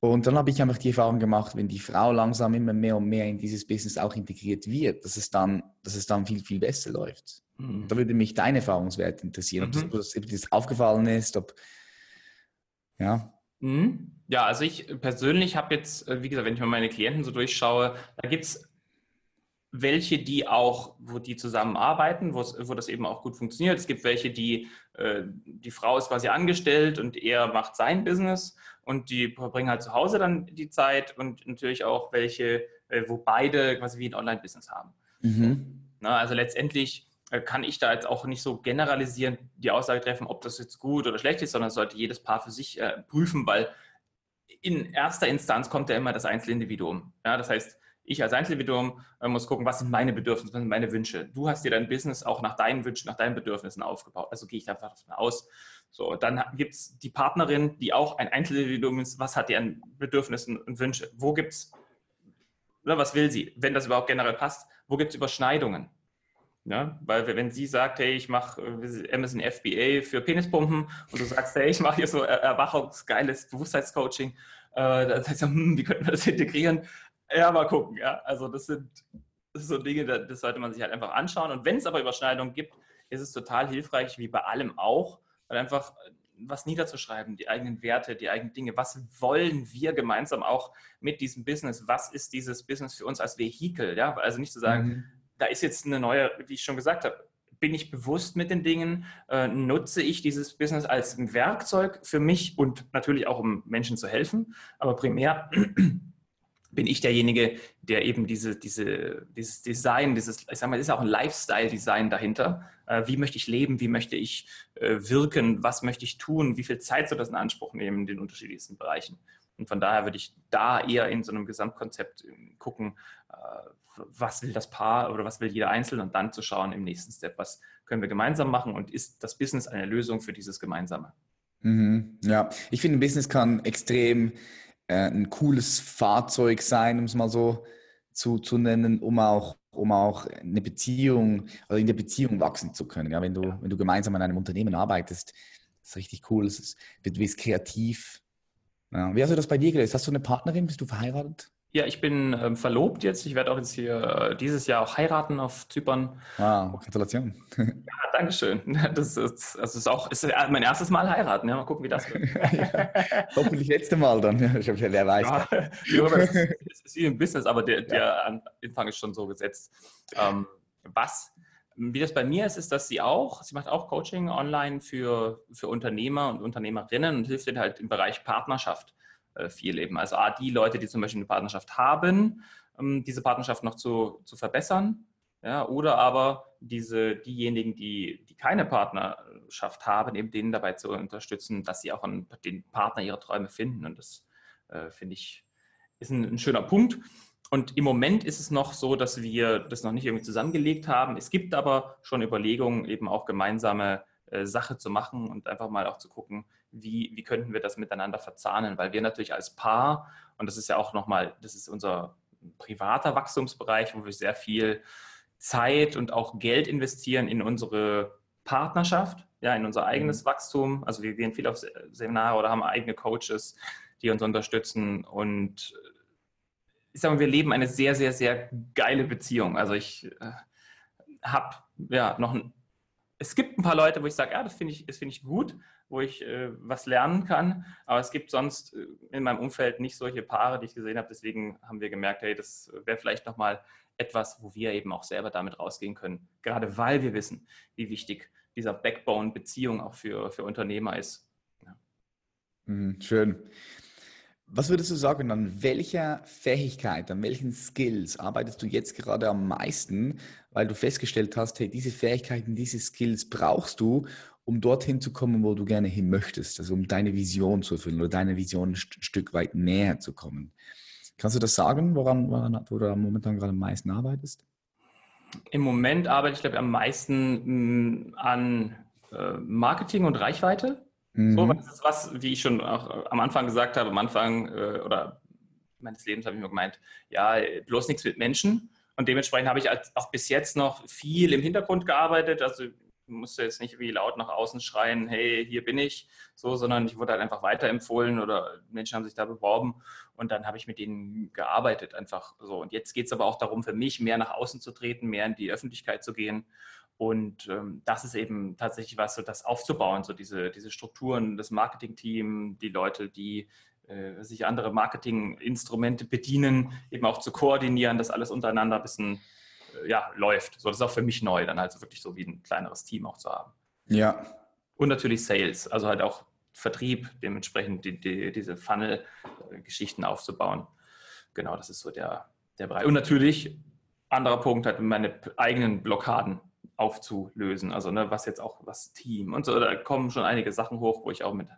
[SPEAKER 1] Und dann habe ich einfach die Erfahrung gemacht, wenn die Frau langsam immer mehr und mehr in dieses Business auch integriert wird, dass es dann, dass es dann viel, viel besser läuft. Mhm. Da würde mich deine Erfahrungswert interessieren, mhm. ob, das, ob das aufgefallen ist, ob
[SPEAKER 2] ja. Mhm. Ja, also ich persönlich habe jetzt, äh, wie gesagt, wenn ich mal meine Klienten so durchschaue, da gibt es welche, die auch, wo die zusammenarbeiten, wo das eben auch gut funktioniert. Es gibt welche, die, äh, die Frau ist quasi angestellt und er macht sein Business und die verbringen halt zu Hause dann die Zeit und natürlich auch welche, äh, wo beide quasi wie ein Online-Business haben. Mhm. Na, also letztendlich kann ich da jetzt auch nicht so generalisierend die Aussage treffen, ob das jetzt gut oder schlecht ist, sondern sollte jedes Paar für sich äh, prüfen, weil in erster Instanz kommt ja immer das Einzelindividuum. Ja, das heißt, ich als Einzelindividuum äh, muss gucken, was sind meine Bedürfnisse, was sind meine Wünsche. Du hast dir dein Business auch nach deinen Wünschen, nach deinen Bedürfnissen aufgebaut. Also gehe ich einfach davon aus. So, dann gibt es die Partnerin, die auch ein Einzelindividuum ist. Was hat die an Bedürfnissen und Wünsche? Wo gibt es, was will sie, wenn das überhaupt generell passt? Wo gibt es Überschneidungen? Ja, weil wenn sie sagt, hey, ich mache äh, Amazon FBA für Penispumpen und du sagst, hey, ich mache hier so erwachungsgeiles Bewusstseinscoaching, äh, das heißt, hm, wie könnten wir das integrieren? Ja, mal gucken. Ja, also das sind, das sind so Dinge, das sollte man sich halt einfach anschauen. Und wenn es aber Überschneidungen gibt, ist es total hilfreich, wie bei allem auch, weil einfach äh, was niederzuschreiben, die eigenen Werte, die eigenen Dinge. Was wollen wir gemeinsam auch mit diesem Business? Was ist dieses Business für uns als Vehikel? Ja, also nicht zu sagen, mhm da ist jetzt eine neue, wie ich schon gesagt habe, bin ich bewusst mit den Dingen, äh, nutze ich dieses Business als Werkzeug für mich und natürlich auch, um Menschen zu helfen, aber primär bin ich derjenige, der eben diese, diese, dieses Design, dieses, ich sag mal, ist auch ein Lifestyle-Design dahinter. Äh, wie möchte ich leben? Wie möchte ich äh, wirken? Was möchte ich tun? Wie viel Zeit soll das in Anspruch nehmen in den unterschiedlichsten Bereichen? Und von daher würde ich da eher in so einem Gesamtkonzept ähm, gucken, äh, was will das Paar oder was will jeder Einzelne und dann zu schauen im nächsten Step, was können wir gemeinsam machen und ist das Business eine Lösung für dieses Gemeinsame?
[SPEAKER 1] Mhm, ja, ich finde, ein Business kann extrem äh, ein cooles Fahrzeug sein, um es mal so zu, zu nennen, um auch, um auch eine Beziehung oder in der Beziehung wachsen zu können. Ja, wenn du, wenn du gemeinsam an einem Unternehmen arbeitest, ist richtig cool. Es ist, du bist kreativ, Ja. Wie hast du das bei dir gelöst? Hast du eine Partnerin? Bist du verheiratet?
[SPEAKER 2] Ja, ich bin ähm, verlobt jetzt. Ich werde auch jetzt hier äh, dieses Jahr auch heiraten auf Zypern.
[SPEAKER 1] Wow, Gratulation.
[SPEAKER 2] Ja, Dankeschön. Das ist, das ist auch ist mein erstes Mal heiraten. Ja, mal gucken, wie das wird.
[SPEAKER 1] ja, hoffentlich letzte Mal dann. Ich habe wer weiß.
[SPEAKER 2] Ja, das ist, ist wie im Business, aber der, der Anfang ist schon so gesetzt. Ähm, was, wie das bei mir ist, ist, dass sie auch, sie macht auch Coaching online für, für Unternehmer und Unternehmerinnen und hilft ihnen halt im Bereich Partnerschaft äh, viel eben. Also A, die Leute, die zum Beispiel eine Partnerschaft haben, ähm, diese Partnerschaft noch zu, zu verbessern. Ja, oder aber diese, diejenigen, die, die keine Partnerschaft haben, eben denen dabei zu unterstützen, dass sie auch einen, den Partner ihrer Träume finden. Und das äh, finde ich ist ein, ein schöner Punkt. Und im Moment ist es noch so, dass wir das noch nicht irgendwie zusammengelegt haben. Es gibt aber schon Überlegungen, eben auch gemeinsame äh, Sache zu machen und einfach mal auch zu gucken, wie, wie könnten wir das miteinander verzahnen, weil wir natürlich als Paar, und das ist ja auch nochmal, das ist unser privater Wachstumsbereich, wo wir sehr viel Zeit und auch Geld investieren in unsere Partnerschaft, ja, in unser eigenes mhm. Wachstum. Also wir gehen viel auf Seminare oder haben eigene Coaches, die uns unterstützen und ich sage mal, wir leben eine sehr, sehr, sehr geile Beziehung. Also ich äh, habe ja noch ein es gibt ein paar Leute, wo ich sage, ja, das finde ich, das ich gut, wo ich äh, was lernen kann. Aber es gibt sonst äh, in meinem Umfeld nicht solche Paare, die ich gesehen habe. Deswegen haben wir gemerkt, hey, das wäre vielleicht nochmal etwas, wo wir eben auch selber damit rausgehen können. Gerade weil wir wissen, wie wichtig dieser Backbone-Beziehung auch für, für Unternehmer ist. Ja.
[SPEAKER 1] Mhm, schön. Was würdest du sagen, an welcher Fähigkeit, an welchen Skills arbeitest du jetzt gerade am meisten, weil du festgestellt hast, hey, diese Fähigkeiten, diese Skills brauchst du, um dorthin zu kommen, wo du gerne hin möchtest, also um deine Vision zu erfüllen oder deine Vision ein Stück weit näher zu kommen. Kannst du das sagen, woran, woran wo du momentan gerade am meisten arbeitest?
[SPEAKER 2] Im Moment arbeite ich, glaube ich, am meisten mm, an äh, Marketing und Reichweite. Mhm. So, das ist was, wie ich schon auch am Anfang gesagt habe, am Anfang äh, oder meines Lebens habe ich mir gemeint, ja, bloß nichts mit Menschen. Und dementsprechend habe ich auch bis jetzt noch viel im Hintergrund gearbeitet. Also musste jetzt nicht wie laut nach außen schreien, hey, hier bin ich, so, sondern ich wurde halt einfach weiterempfohlen oder Menschen haben sich da beworben und dann habe ich mit denen gearbeitet einfach so. Und jetzt geht es aber auch darum, für mich mehr nach außen zu treten, mehr in die Öffentlichkeit zu gehen und ähm, das ist eben tatsächlich was, so das aufzubauen, so diese, diese Strukturen, das Marketing-Team, die Leute, die äh, sich andere Marketinginstrumente bedienen, eben auch zu koordinieren, dass alles untereinander ein bisschen äh, ja, läuft. So, das ist auch für mich neu, dann halt so wirklich so wie ein kleineres Team auch zu haben.
[SPEAKER 1] Ja.
[SPEAKER 2] Und natürlich Sales, also halt auch Vertrieb, dementsprechend die, die, diese Funnel-Geschichten aufzubauen. Genau, das ist so der, der Bereich. Und natürlich, anderer Punkt, halt meine eigenen Blockaden aufzulösen. Also ne, was jetzt auch was Team und so, da kommen schon einige Sachen hoch, wo ich auch mit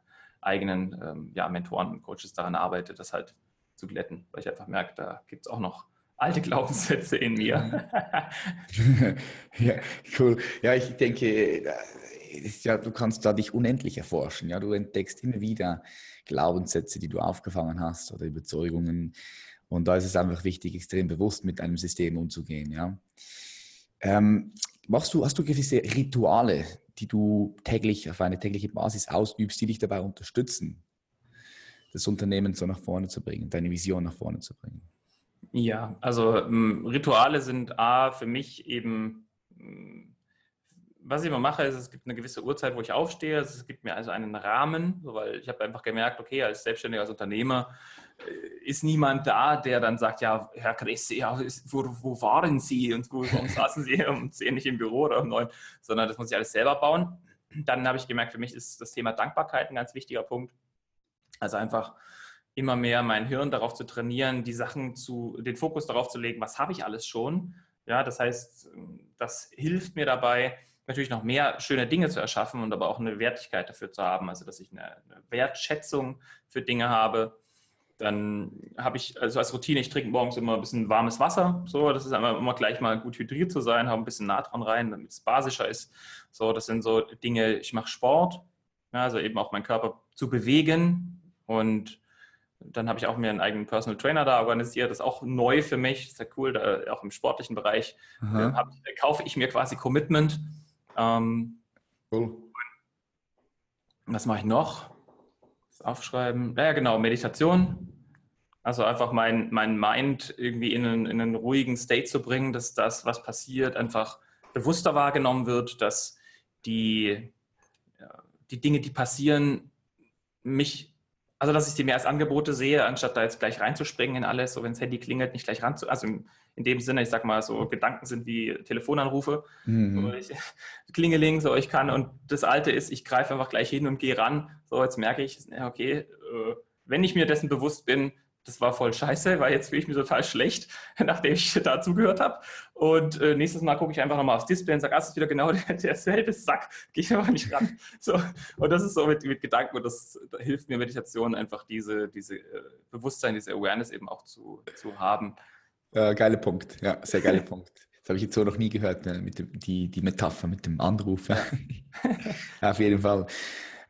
[SPEAKER 2] eigenen ähm, ja, Mentoren und Coaches daran arbeite, das halt zu glätten, weil ich einfach merke, da gibt es auch noch alte Glaubenssätze in mir.
[SPEAKER 1] ja, cool. Ja, ich denke, ja, du kannst da dich unendlich erforschen. Ja, du entdeckst immer wieder Glaubenssätze, die du aufgefangen hast oder Überzeugungen. Und da ist es einfach wichtig, extrem bewusst mit einem System umzugehen. Ja. Ähm, machst du, hast du gewisse Rituale, die du täglich auf eine tägliche Basis ausübst, die dich dabei unterstützen, das Unternehmen so nach vorne zu bringen, deine Vision nach vorne zu bringen?
[SPEAKER 2] Ja, also ähm, Rituale sind A für mich eben, was ich immer mache, ist, es gibt eine gewisse Uhrzeit, wo ich aufstehe. Es gibt mir also einen Rahmen, weil ich habe einfach gemerkt, okay, als Selbstständiger, als Unternehmer ist niemand da, der dann sagt, ja, Herr Kresse, ja, wo, wo, waren Sie und wo, warum saßen Sie um 10 nicht im Büro oder um 9, sondern das muss ich alles selber bauen. Dann habe ich gemerkt, für mich ist das Thema Dankbarkeit ein ganz wichtiger Punkt. Also einfach immer mehr mein Hirn darauf zu trainieren, die Sachen zu, den Fokus darauf zu legen, was habe ich alles schon. Ja, das heißt, das hilft mir dabei, natürlich noch mehr schöne Dinge zu erschaffen und aber auch eine Wertigkeit dafür zu haben. Also, dass ich eine, eine Wertschätzung für Dinge habe dann habe ich also als Routine, ich trinke morgens immer ein bisschen warmes Wasser. So, das ist einfach immer gleich mal gut hydriert zu sein, habe ein bisschen Natron rein, damit es basischer ist. So, das sind so Dinge, ich mache Sport, ja, also eben auch meinen Körper zu bewegen. Und dann habe ich auch mir einen eigenen Personal Trainer da organisiert. Das ist auch neu für mich, ist ja cool, da, auch im sportlichen Bereich äh, ich, kaufe ich mir quasi Commitment. Ähm, cool. Was mache ich noch? Aufschreiben. Ja, genau, Meditation. Also einfach mein, mein Mind irgendwie in einen, in einen ruhigen State zu bringen, dass das, was passiert, einfach bewusster wahrgenommen wird, dass die, die Dinge, die passieren, mich also, dass ich die mehr als Angebote sehe, anstatt da jetzt gleich reinzuspringen in alles, so wenn das Handy klingelt, nicht gleich ran zu. Also in dem Sinne, ich sag mal, so Gedanken sind wie Telefonanrufe. Mhm. So, ich, Klingeling, so ich kann. Und das Alte ist, ich greife einfach gleich hin und gehe ran. So, jetzt merke ich, okay, äh, wenn ich mir dessen bewusst bin, das war voll scheiße, weil jetzt fühle ich mich total schlecht, nachdem ich da zugehört habe. Und äh, nächstes Mal gucke ich einfach nochmal aufs Display und sage, ah, ist wieder genau der, derselbe Sack, gehe ich einfach nicht ran. So, und das ist so mit, mit Gedanken und das da hilft mir Meditation einfach diese, diese äh, Bewusstsein, diese Awareness eben auch zu, zu haben.
[SPEAKER 1] Äh, geiler Punkt, ja, sehr geiler Punkt. Das habe ich jetzt so noch nie gehört, ne, mit dem, die, die Metapher mit dem Anruf. Ja. auf jeden Fall.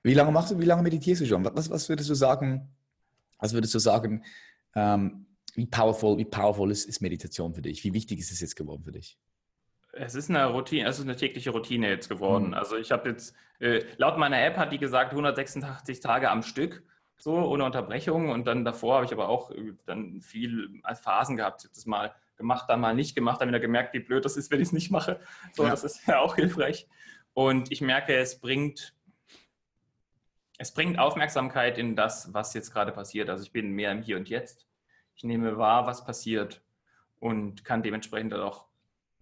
[SPEAKER 1] Wie lange machst du, wie lange meditierst du schon? Was, was würdest du sagen, was würdest du sagen, ähm, wie powerful, wie powerful ist, ist Meditation für dich? Wie wichtig ist es jetzt geworden für dich?
[SPEAKER 2] Es ist eine Routine, es ist eine tägliche Routine jetzt geworden. Mhm. Also ich habe jetzt, äh, laut meiner App hat die gesagt 186 Tage am Stück, so ohne Unterbrechung. Und dann davor habe ich aber auch äh, dann viel als Phasen gehabt. Das mal gemacht, dann mal nicht gemacht, dann wieder gemerkt, wie blöd das ist, wenn ich es nicht mache. So, ja. das ist ja auch hilfreich. Und ich merke, es bringt, es bringt Aufmerksamkeit in das, was jetzt gerade passiert. Also ich bin mehr im Hier und Jetzt ich nehme wahr, was passiert und kann dementsprechend auch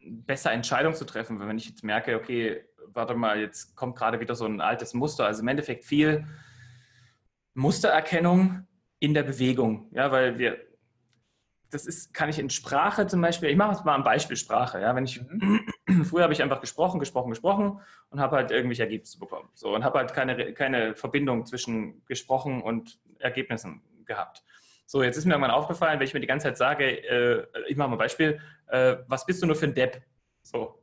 [SPEAKER 2] besser Entscheidungen zu treffen, wenn ich jetzt merke, okay, warte mal, jetzt kommt gerade wieder so ein altes Muster. Also im Endeffekt viel Mustererkennung in der Bewegung, ja, weil wir, das ist, kann ich in Sprache zum Beispiel, ich mache jetzt mal ein Beispiel Sprache, ja, wenn ich, mhm. früher habe ich einfach gesprochen, gesprochen, gesprochen und habe halt irgendwelche Ergebnisse bekommen, so, und habe halt keine, keine Verbindung zwischen gesprochen und Ergebnissen gehabt. So, jetzt ist mir irgendwann aufgefallen, wenn ich mir die ganze Zeit sage, äh, ich mache mal ein Beispiel, äh, was bist du nur für ein Depp? So,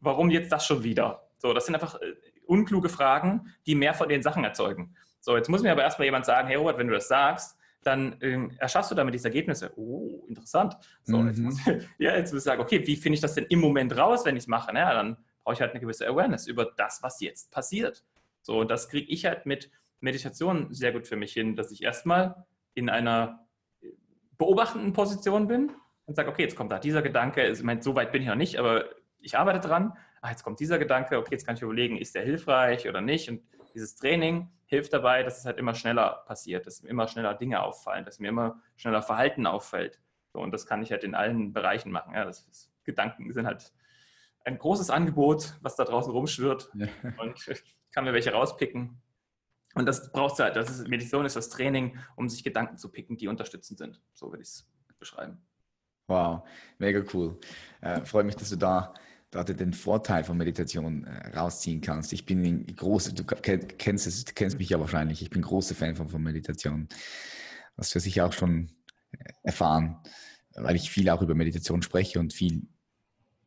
[SPEAKER 2] warum jetzt das schon wieder? So, das sind einfach äh, unkluge Fragen, die mehr von den Sachen erzeugen. So, jetzt muss mir aber erstmal jemand sagen, hey Robert, wenn du das sagst, dann ähm, erschaffst du damit diese Ergebnisse. Oh, interessant. So, mhm. jetzt muss, ja, jetzt muss ich sagen, okay, wie finde ich das denn im Moment raus, wenn ich es mache? Na, dann brauche ich halt eine gewisse Awareness über das, was jetzt passiert. So, und das kriege ich halt mit Meditation sehr gut für mich hin, dass ich erstmal in einer beobachtenden Position bin und sage, okay, jetzt kommt da dieser Gedanke, ich meine, so weit bin ich noch nicht, aber ich arbeite dran. Ah, jetzt kommt dieser Gedanke, okay, jetzt kann ich überlegen, ist der hilfreich oder nicht? Und dieses Training hilft dabei, dass es halt immer schneller passiert, dass mir immer schneller Dinge auffallen, dass mir immer schneller Verhalten auffällt. So, und das kann ich halt in allen Bereichen machen. Ja, das ist, Gedanken sind halt ein großes Angebot, was da draußen rumschwirrt. Ja. Und ich kann mir welche rauspicken und das braucht halt, das ist, Meditation ist das Training, um sich Gedanken zu picken, die unterstützend sind. So würde ich es beschreiben.
[SPEAKER 1] Wow, mega cool. Äh, freut mich, dass du da, da den Vorteil von Meditation äh, rausziehen kannst. Ich bin ein großer, du kennst es, du kennst mich ja wahrscheinlich, ich bin großer Fan von, von Meditation. Das du sicher auch schon äh, erfahren, weil ich viel auch über Meditation spreche und viel,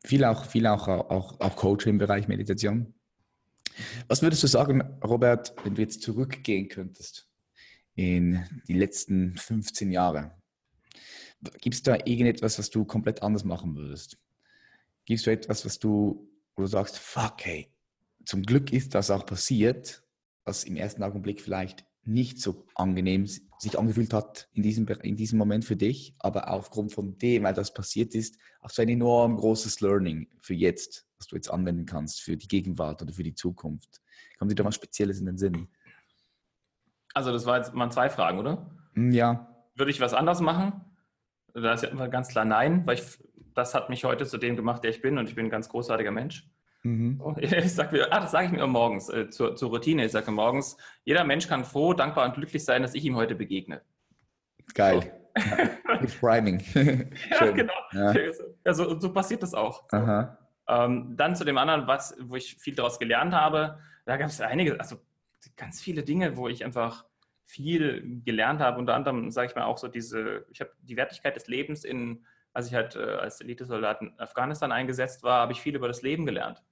[SPEAKER 1] viel auch, viel auch, auch, auch coache im Bereich Meditation. Was würdest du sagen, Robert, wenn du jetzt zurückgehen könntest in die letzten 15 Jahre? Gibt es da irgendetwas, was du komplett anders machen würdest? Gibt es da etwas, was du, wo du sagst, fuck, hey, zum Glück ist das auch passiert, was im ersten Augenblick vielleicht nicht so angenehm sich angefühlt hat in diesem, in diesem Moment für dich, aber aufgrund von dem, weil das passiert ist, auch so ein enorm großes Learning für jetzt, was du jetzt anwenden kannst für die Gegenwart oder für die Zukunft. Kommt dir da was Spezielles in den Sinn?
[SPEAKER 2] Also das war jetzt mal zwei Fragen, oder?
[SPEAKER 1] Hm, ja.
[SPEAKER 2] Würde ich was anders machen? Da ist ja immer ganz klar nein, weil ich, das hat mich heute zu dem gemacht, der ich bin und ich bin ein ganz großartiger Mensch. Mhm. Ich sage mir, ah, das sage ich mir morgens äh, zur, zur, Routine. Ich sage morgens, jeder Mensch kann froh, dankbar und glücklich sein, dass ich ihm heute begegne.
[SPEAKER 1] Geil. So. Mit Priming.
[SPEAKER 2] ja, genau. Ja. Also, so passiert das auch. So. Ähm, dann zu dem anderen, was, wo ich viel daraus gelernt habe, da gab es einige, also ganz viele Dinge, wo ich einfach viel gelernt habe. Unter anderem, sage ich mal, auch so diese, ich habe die Wertigkeit des Lebens in, als ich halt äh, als Elitesoldat in Afghanistan eingesetzt war, habe ich viel über das Leben gelernt.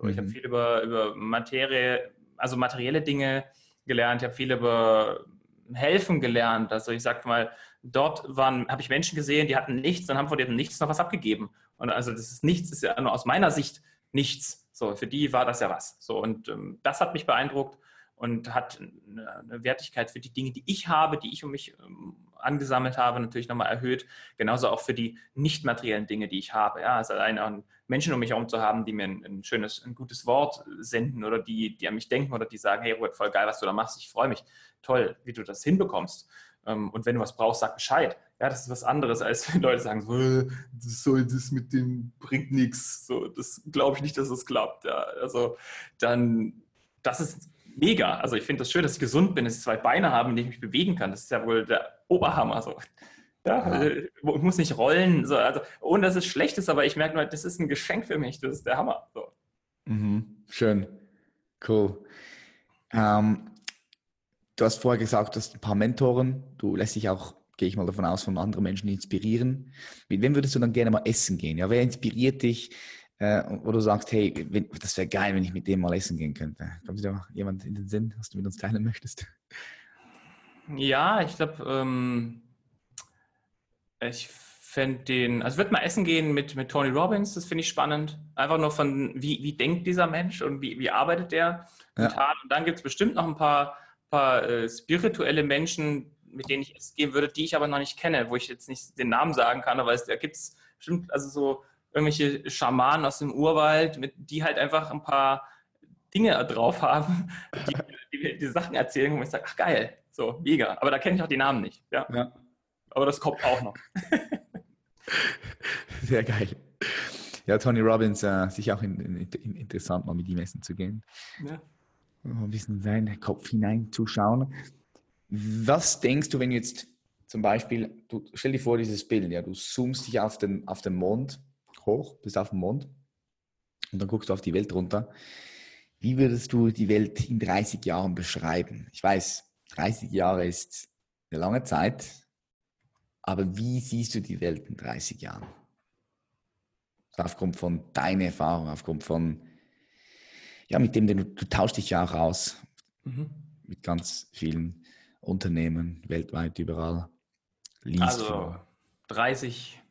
[SPEAKER 2] Mhm. Ich habe viel über, über Materie, also materielle Dinge gelernt, ich habe viel über Helfen gelernt. Also ich sag mal, dort waren, habe ich Menschen gesehen, die hatten nichts und haben von dem Nichts noch was abgegeben. Und also das ist nichts, ist ja nur aus meiner Sicht nichts. So, für die war das ja was. So, und ähm, das hat mich beeindruckt. und hat eine Wertigkeit für die Dinge, die ich habe, die ich um mich ähm, angesammelt habe, natürlich nochmal erhöht. Genauso auch für die nicht materiellen Dinge, die ich habe. Ja, also allein Menschen um mich herum zu haben, die mir ein, ein, schönes, ein gutes Wort senden oder die, die an mich denken oder die sagen, hey Robert, voll geil, was du da machst, ich freue mich. Toll, wie du das hinbekommst. Ähm, und wenn du was brauchst, sag Bescheid. Ja, das ist was anderes, als wenn Leute sagen, so, äh, das soll das mit dem bringt nichts. So, das glaube ich nicht, dass es das klappt. Ja, also dann, das ist mega. Also ich finde das schön, dass ich gesund bin, dass ich zwei Beine habe, in denen ich mich bewegen kann. Das ist ja wohl der Oberhammer. So. Ja, ja. Ich muss nicht rollen, so, also, ohne dass es schlecht ist, aber ich merke nur, das ist ein Geschenk für mich, das ist der Hammer. So.
[SPEAKER 1] Mhm. Schön, cool. Ähm, du hast vorher gesagt, du hast ein paar Mentoren, du lässt dich auch, gehe ich mal davon aus, von anderen Menschen inspirieren. Mit wem würdest du dann gerne mal essen gehen? Ja, wer inspiriert dich? Äh, wo du sagst, hey, das wäre geil, wenn ich mit dem mal essen gehen könnte. Kommt dir da jemand in den Sinn, was du mit uns teilen möchtest?
[SPEAKER 2] Ja, ich glaube, ähm, ich fände den, also würde mal essen gehen mit, mit Tony Robbins, das finde ich spannend. Einfach nur von, wie, wie denkt dieser Mensch und wie, wie arbeitet der ja. Und dann gibt es bestimmt noch ein paar, paar äh, spirituelle Menschen, mit denen ich essen gehen würde, die ich aber noch nicht kenne, wo ich jetzt nicht den Namen sagen kann, aber es, da gibt es bestimmt, also so irgendwelche Schamanen aus dem Urwald, mit, die halt einfach ein paar Dinge drauf haben, die, die, die Sachen erzählen, wo ich sage, ach geil, so, mega. Aber da kenne ich auch die Namen nicht. Ja. ja. Aber das kommt auch noch.
[SPEAKER 1] Sehr geil. Ja, Tony Robbins, äh, sicher auch in, in, in, interessant, mal mit ihm essen zu gehen. Ja. Ein bisschen in seinen Kopf hineinzuschauen. Was denkst du, wenn jetzt zum Beispiel, du stell dir vor, dieses Bild, ja, du zoomst dich auf den, auf den Mond hoch, bist auf dem Mond und dann guckst du auf die Welt runter. Wie würdest du die Welt in 30 Jahren beschreiben? Ich weiß, 30 Jahre ist eine lange Zeit, aber wie siehst du die Welt in 30 Jahren? Aufgrund von deiner Erfahrung, aufgrund von, ja, mit dem du, du tauschst dich ja auch aus mhm. mit ganz vielen Unternehmen weltweit, überall.
[SPEAKER 2] Liest also 30, in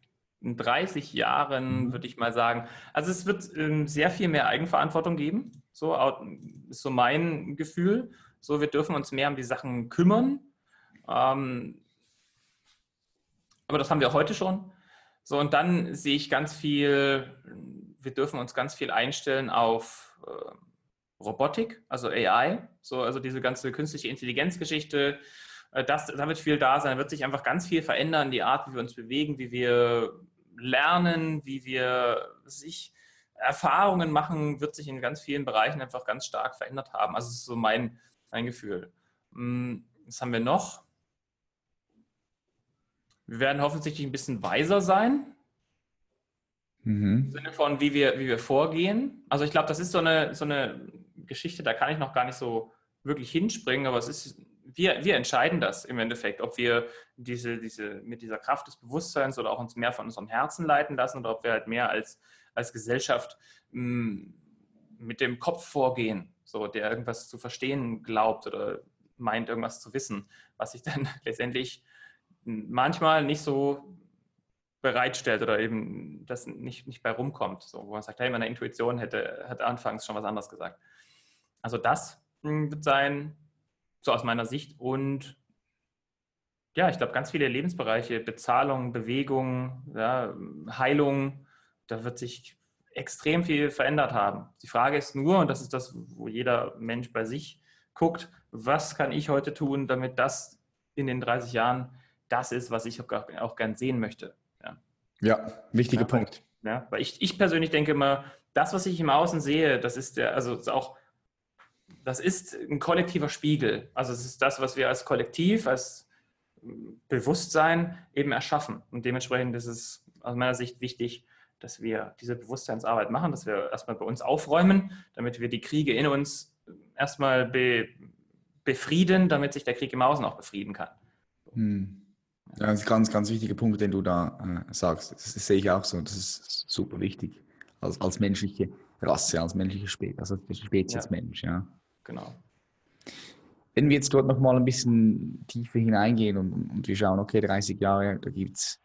[SPEAKER 2] 30 Jahren mhm. würde ich mal sagen, also es wird ähm, sehr viel mehr Eigenverantwortung geben. So ist so mein Gefühl. So, wir dürfen uns mehr um die Sachen kümmern. Ähm, aber das haben wir heute schon. So, und dann sehe ich ganz viel, wir dürfen uns ganz viel einstellen auf äh, Robotik, also AI, so, also diese ganze künstliche Intelligenzgeschichte. Äh, das, da wird viel da sein, da wird sich einfach ganz viel verändern, die Art, wie wir uns bewegen, wie wir lernen, wie wir sich Erfahrungen machen, wird sich in ganz vielen Bereichen einfach ganz stark verändert haben. Also, das ist so mein, mein Gefühl. Hm, was haben wir noch? Wir werden hoffentlich ein bisschen weiser sein. Mhm. Im Sinne von, wie wir, wie wir vorgehen. Also ich glaube, das ist so eine, so eine Geschichte, da kann ich noch gar nicht so wirklich hinspringen, aber es ist, wir, wir entscheiden das im Endeffekt, ob wir diese, diese, mit dieser Kraft des Bewusstseins oder auch uns mehr von unserem Herzen leiten lassen oder ob wir halt mehr als, als Gesellschaft mm, mit dem Kopf vorgehen, so der irgendwas zu verstehen glaubt oder meint, irgendwas zu wissen, was sich dann letztendlich manchmal nicht so bereitstellt oder eben das nicht, nicht bei rumkommt. So, wo man sagt, hey, meine Intuition hätte, hätte anfangs schon was anderes gesagt. Also das hm, wird sein, so aus meiner Sicht. Und ja, ich glaube, ganz viele Lebensbereiche, Bezahlung, Bewegung, ja, Heilung, da wird sich extrem viel verändert haben. Die Frage ist nur, und das ist das, wo jeder Mensch bei sich guckt, was kann ich heute tun, damit das in den 30 Jahren das ist, was ich auch, gern sehen möchte.
[SPEAKER 1] Ja, ja wichtiger ja, Punkt.
[SPEAKER 2] Ja, weil ich, ich persönlich denke immer, das, was ich im Außen sehe, das ist der, also ist auch, das ist ein kollektiver Spiegel. Also es ist das, was wir als Kollektiv, als Bewusstsein eben erschaffen. Und dementsprechend ist es aus meiner Sicht wichtig, dass wir diese Bewusstseinsarbeit machen, dass wir erstmal bei uns aufräumen, damit wir die Kriege in uns erstmal be, befrieden, damit sich der Krieg im Außen auch befrieden kann.
[SPEAKER 1] Hm. Ja, das ist ein ganz, ganz wichtiger Punkt, den du da äh, sagst. Das, das, sehe ich auch so. Das ist super wichtig als, als menschliche Rasse, als menschliche Spezies, also Spezies ja. Mensch. Ja.
[SPEAKER 2] Genau.
[SPEAKER 1] Wenn wir jetzt dort nochmal ein bisschen tiefer hineingehen und, und wir schauen, okay, 30 Jahre, da gibt es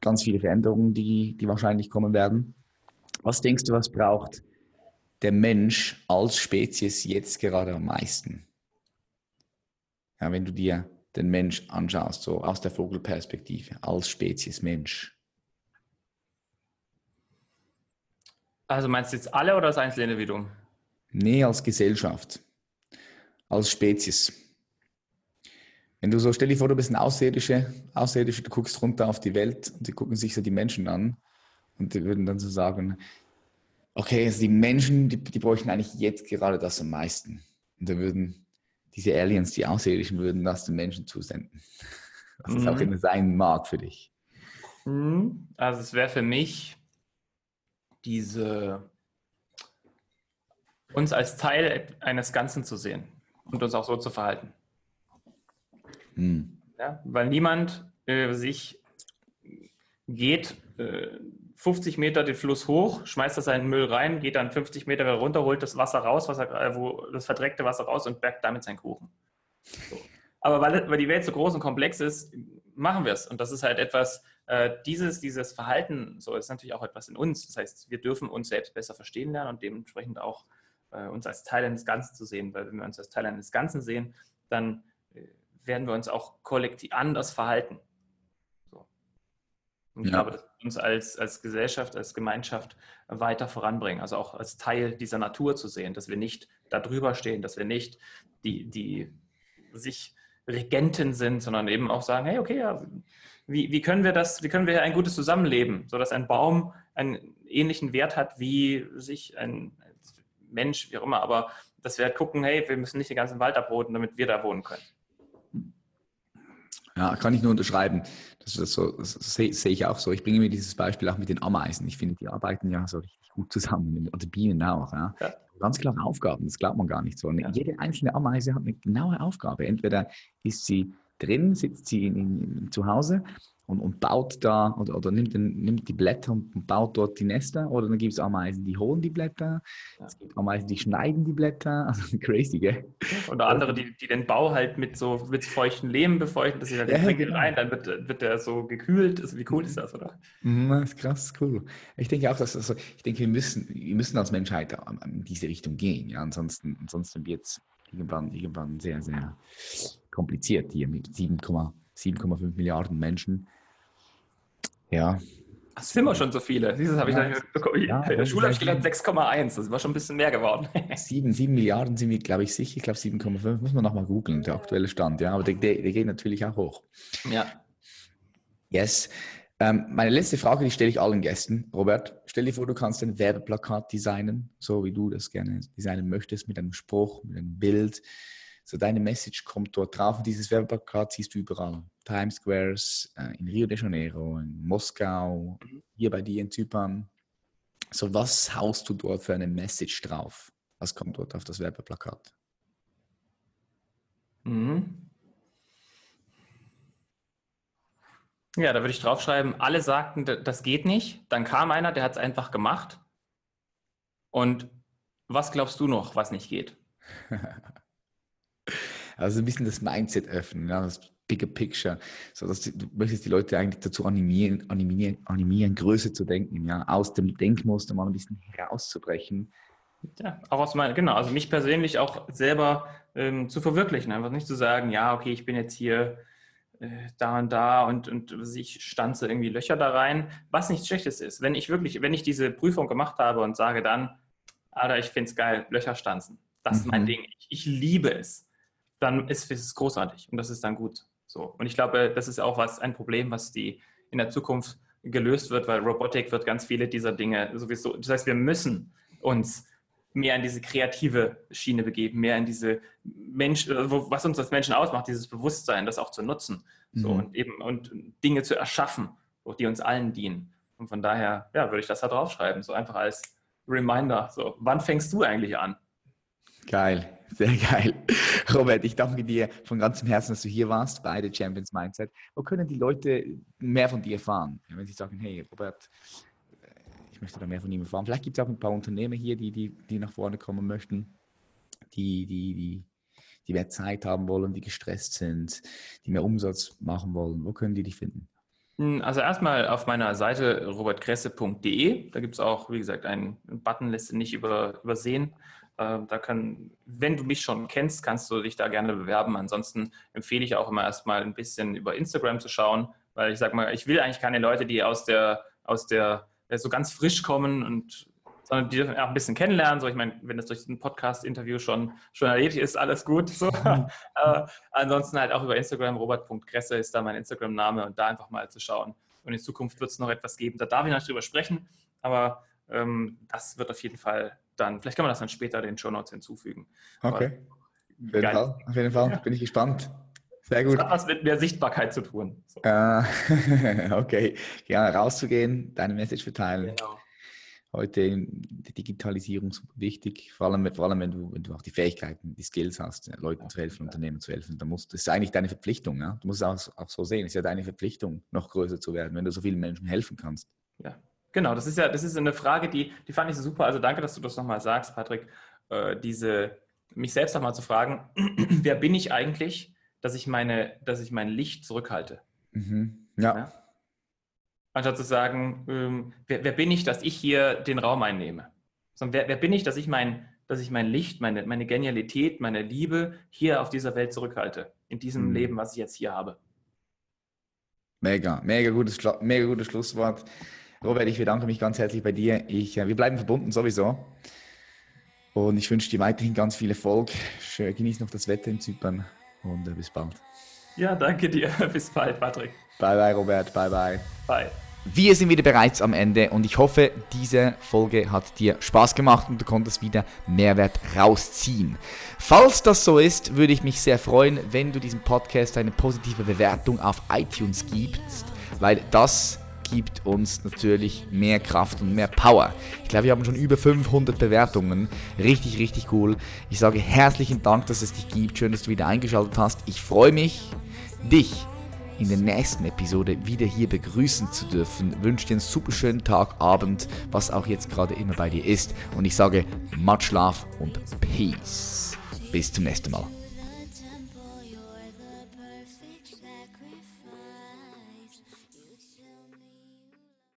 [SPEAKER 1] ganz viele Veränderungen, die, die wahrscheinlich kommen werden. Was denkst du, was braucht der Mensch als Spezies jetzt gerade am meisten? Ja, wenn du dir den Mensch anschaust, so aus der Vogelperspektive, als Spezies Mensch.
[SPEAKER 2] Also meinst du jetzt alle oder das einzelne Individuum?
[SPEAKER 1] Nee, als Gesellschaft, als Spezies. Wenn du so, stell dir vor, du bist ein Außerirdische, Außerirdische, du guckst runter auf die Welt und die gucken sich so die Menschen an und die würden dann so sagen, okay, also die Menschen, die, die bräuchten eigentlich jetzt gerade das am meisten. Und da würden diese Aliens, die Außerirdischen, würden das den Menschen zusenden. Was es mhm. auch immer sein mag für dich.
[SPEAKER 2] Mhm. Also es wäre für mich diese uns als Teil eines Ganzen zu sehen und uns auch so zu verhalten. Mhm. Ja, weil niemand äh, sich geht äh, 50 Meter den Fluss hoch, schmeißt da seinen Müll rein, geht dann 50 Meter wieder runter, holt das Wasser raus, Wasser, äh, wo, das verdreckte Wasser raus und backt damit seinen Kuchen. So. Aber weil, weil die Welt so groß und komplex ist, machen wir es. Und das ist halt etwas, äh, dieses, dieses Verhalten, so ist natürlich auch etwas in uns. Das heißt, wir dürfen uns selbst besser verstehen lernen und dementsprechend auch uns als Teil eines Ganzen zu sehen. Weil wenn wir uns als Teil eines Ganzen sehen, dann äh, werden wir uns auch kollektiv anders verhalten. So. Und ich ja. glaube, das wird uns als, als Gesellschaft, als Gemeinschaft weiter voranbringen. Also auch als Teil dieser Natur zu sehen, dass wir nicht da drüber stehen, dass wir nicht die, die sich Regenten sind, sondern eben auch sagen, hey, okay, ja, wie, wie können wir das, wie können wir ein gutes Zusammenleben, sodass ein Baum einen ähnlichen Wert hat wie sich ein Mensch, wie auch immer, aber dass wir halt gucken, hey, wir müssen nicht den ganzen Wald abroden, damit wir da wohnen können.
[SPEAKER 1] Ja, kann ich nur unterschreiben. Das, das, so, das sehe, sehe ich auch so. Ich bringe mir dieses Beispiel auch mit den Ameisen. Ich finde, die arbeiten ja so richtig gut zusammen. Und die Bienen auch. Ja. ja ganz klare Aufgaben, das glaubt man gar nicht so. Ja. Jede einzelne Ameise hat eine genaue Aufgabe. Entweder ist sie drin, sitzt sie in, in, zu Hause und, und baut da oder, oder nimmt, den, nimmt, die Blätter und baut dort die Nester. Oder dann gibt es Ameisen, die holen die Blätter. Ja. Es gibt Ameisen, die schneiden die Blätter. Also crazy, gell?
[SPEAKER 2] Oder andere, die, die den Bau halt mit so mit feuchten Lehm befeuchten, dass sie dann ja, genau. rein, dann wird, wird der so gekühlt. Also wie cool ist das, oder?
[SPEAKER 1] Mhm, das ist krass, cool. Ich denke auch, dass also, ich denke, wir müssen, wir müssen als Menschheit in diese Richtung gehen. Ja? Ansonsten, ansonsten wird es irgendwann, irgendwann sehr, sehr kompliziert hier mit 7,5 Milliarden Menschen
[SPEAKER 2] ja. Das sind wir schon so viele. Dieses habe ich ja, bekommen. Ja, In der Schule habe ich gelernt 6,1. Das war schon ein bisschen mehr geworden.
[SPEAKER 1] 7, 7 Milliarden sind wir, glaube ich, sicher. Ich glaube 7,5. Muss man nochmal googeln, der aktuelle Stand. Ja, aber der, der, der, geht natürlich auch hoch.
[SPEAKER 2] Ja.
[SPEAKER 1] Yes. Ähm, meine letzte Frage, die stelle ich allen Gästen. Robert, stell dir vor, du kannst ein Werbeplakat designen, so wie du das gerne designen möchtest, mit einem Spruch, mit einem Bild. So deine Message kommt dort drauf und dieses Werbeplakat siehst du überall. Times Squares, äh, in Rio de Janeiro, in Moskau, hier bei dir in Zypern. So, was haust du dort für eine Message drauf? Was kommt dort auf das Werbeplakat?
[SPEAKER 2] Mhm. Ja, da würde ich draufschreiben, alle sagten, das geht nicht. Dann kam einer, der hat es einfach gemacht. Und was glaubst du noch, was nicht geht?
[SPEAKER 1] Also ein bisschen das Mindset öffnen, ja, das Bigger Picture, so dass du, du möchtest die Leute eigentlich dazu animieren, animieren, animieren, größer zu denken, ja, aus dem Denkmuster mal ein bisschen herauszubrechen.
[SPEAKER 2] Ja, auch aus meiner, genau, also mich persönlich auch selber ähm, zu verwirklichen, einfach nicht zu sagen, ja, okay, ich bin jetzt hier äh, da und da und, und ich stanze irgendwie Löcher da rein, was nichts Schlechtes ist. Wenn ich wirklich, wenn ich diese Prüfung gemacht habe und sage dann, Alter, ich finde es geil, Löcher stanzen, das ist mein mhm. Ding, ich, ich liebe es dann ist es großartig und das ist dann gut. So. Und ich glaube, das ist auch was, ein Problem, was die in der Zukunft gelöst wird, weil Robotik wird ganz viele dieser Dinge sowieso. Das heißt, wir müssen uns mehr in diese kreative Schiene begeben, mehr in diese Mensch, äh, was uns als Menschen ausmacht, dieses Bewusstsein, das auch zu nutzen. Mhm. So, und eben und Dinge zu erschaffen, die uns allen dienen. Und von daher, ja, würde ich das da draufschreiben, so einfach als Reminder. So, wann fängst du eigentlich an?
[SPEAKER 1] Geil, sehr geil. Robert, ich danke dir von ganzem Herzen, dass du hier warst bei The Champions Mindset. Wo können die Leute mehr von dir erfahren? Wenn sie sagen, hey, Robert, äh, ich möchte da mehr von ihm erfahren. Vielleicht gibt es auch ein paar Unternehmer hier, die, die, die nach vorne kommen möchten, die, die, die, die mehr Zeit haben wollen, die gestresst sind, die mehr Umsatz machen wollen. Wo können die dich finden?
[SPEAKER 2] Hm, also erstmal auf meiner Seite robertkresse.de. Da gibt es auch, wie gesagt, einen Button, lässt sich nicht über, übersehen da kann, wenn du mich schon kennst, kannst du dich da gerne bewerben. Ansonsten empfehle ich auch immer erstmal ein bisschen über Instagram zu schauen, weil ich sage mal, ich will eigentlich keine Leute, die aus der, aus der, so ganz frisch kommen und sondern die dürfen auch ein bisschen kennenlernen. So, ich meine, wenn das durch ein Podcast-Interview schon, schon erledigt ist, alles gut. So. äh, ansonsten halt auch über Instagram, robert.gresse ist da mein Instagram-Name und da einfach mal zu schauen. Und in Zukunft wird es noch etwas geben. Da darf ich noch drüber sprechen, aber ähm, das wird auf jeden Fall dann, vielleicht kann man das dann später den Show Notes hinzufügen.
[SPEAKER 1] Okay. Auf jeden, Fall, auf jeden Fall, bin ich gespannt.
[SPEAKER 2] Sehr gut. Das hat was mit mehr Sichtbarkeit zu tun.
[SPEAKER 1] So. Uh, okay, ja, rauszugehen, deine Message verteilen. Genau. Heute die Digitalisierung ist wichtig, vor allem, vor allem wenn, du, wenn du auch die Fähigkeiten, die Skills hast, Leuten zu helfen, Unternehmen zu helfen. Da musst, das ist eigentlich deine Verpflichtung. Ja? Du musst es auch, auch so sehen. Es ist ja deine Verpflichtung, noch größer zu werden, wenn du so vielen Menschen helfen kannst.
[SPEAKER 2] Ja, Genau, das ist ja, das ist eine Frage, die, die fand ich so super. Also danke, dass du das nochmal sagst, Patrick. Äh, diese, mich selbst nochmal zu fragen, wer bin ich eigentlich, dass ich meine, dass ich mein Licht zurückhalte?
[SPEAKER 1] Mhm. Ja. ja.
[SPEAKER 2] Anstatt zu sagen, ähm, wer, wer, bin ich, dass ich hier den Raum einnehme? Sondern wer, wer bin ich, dass ich mein, dass ich mein Licht, meine, meine Genialität, meine Liebe hier auf dieser Welt zurückhalte, in diesem mhm. Leben, was ich jetzt hier habe.
[SPEAKER 1] Mega, mega gutes, mega gutes Schlusswort. Robert, ich bedanke mich ganz herzlich bei dir. Ich, äh, wir bleiben verbunden sowieso. Und ich wünsche dir weiterhin ganz viel Erfolg. Genieß noch das Wetter in Zypern und äh, bis bald.
[SPEAKER 2] Ja, danke dir. Bis bald, Patrick.
[SPEAKER 1] Bye, bye, Robert. Bye, bye.
[SPEAKER 2] Bye.
[SPEAKER 1] Wir sind wieder bereits am Ende und ich hoffe, diese Folge hat dir Spaß gemacht und du konntest wieder Mehrwert rausziehen. Falls das so ist, würde ich mich sehr freuen, wenn du diesem Podcast eine positive Bewertung auf iTunes gibst, weil das gibt uns natürlich mehr Kraft und mehr Power. Ich glaube, wir haben schon über 500 Bewertungen. Richtig, richtig cool. Ich sage herzlichen Dank, dass es dich gibt. Schön, dass du wieder eingeschaltet hast. Ich freue mich, dich in der nächsten Episode wieder hier begrüßen zu dürfen. Ich wünsche dir einen super schönen Tag, Abend, was auch jetzt gerade immer bei dir ist. Und ich sage much love und peace. Bis zum nächsten Mal.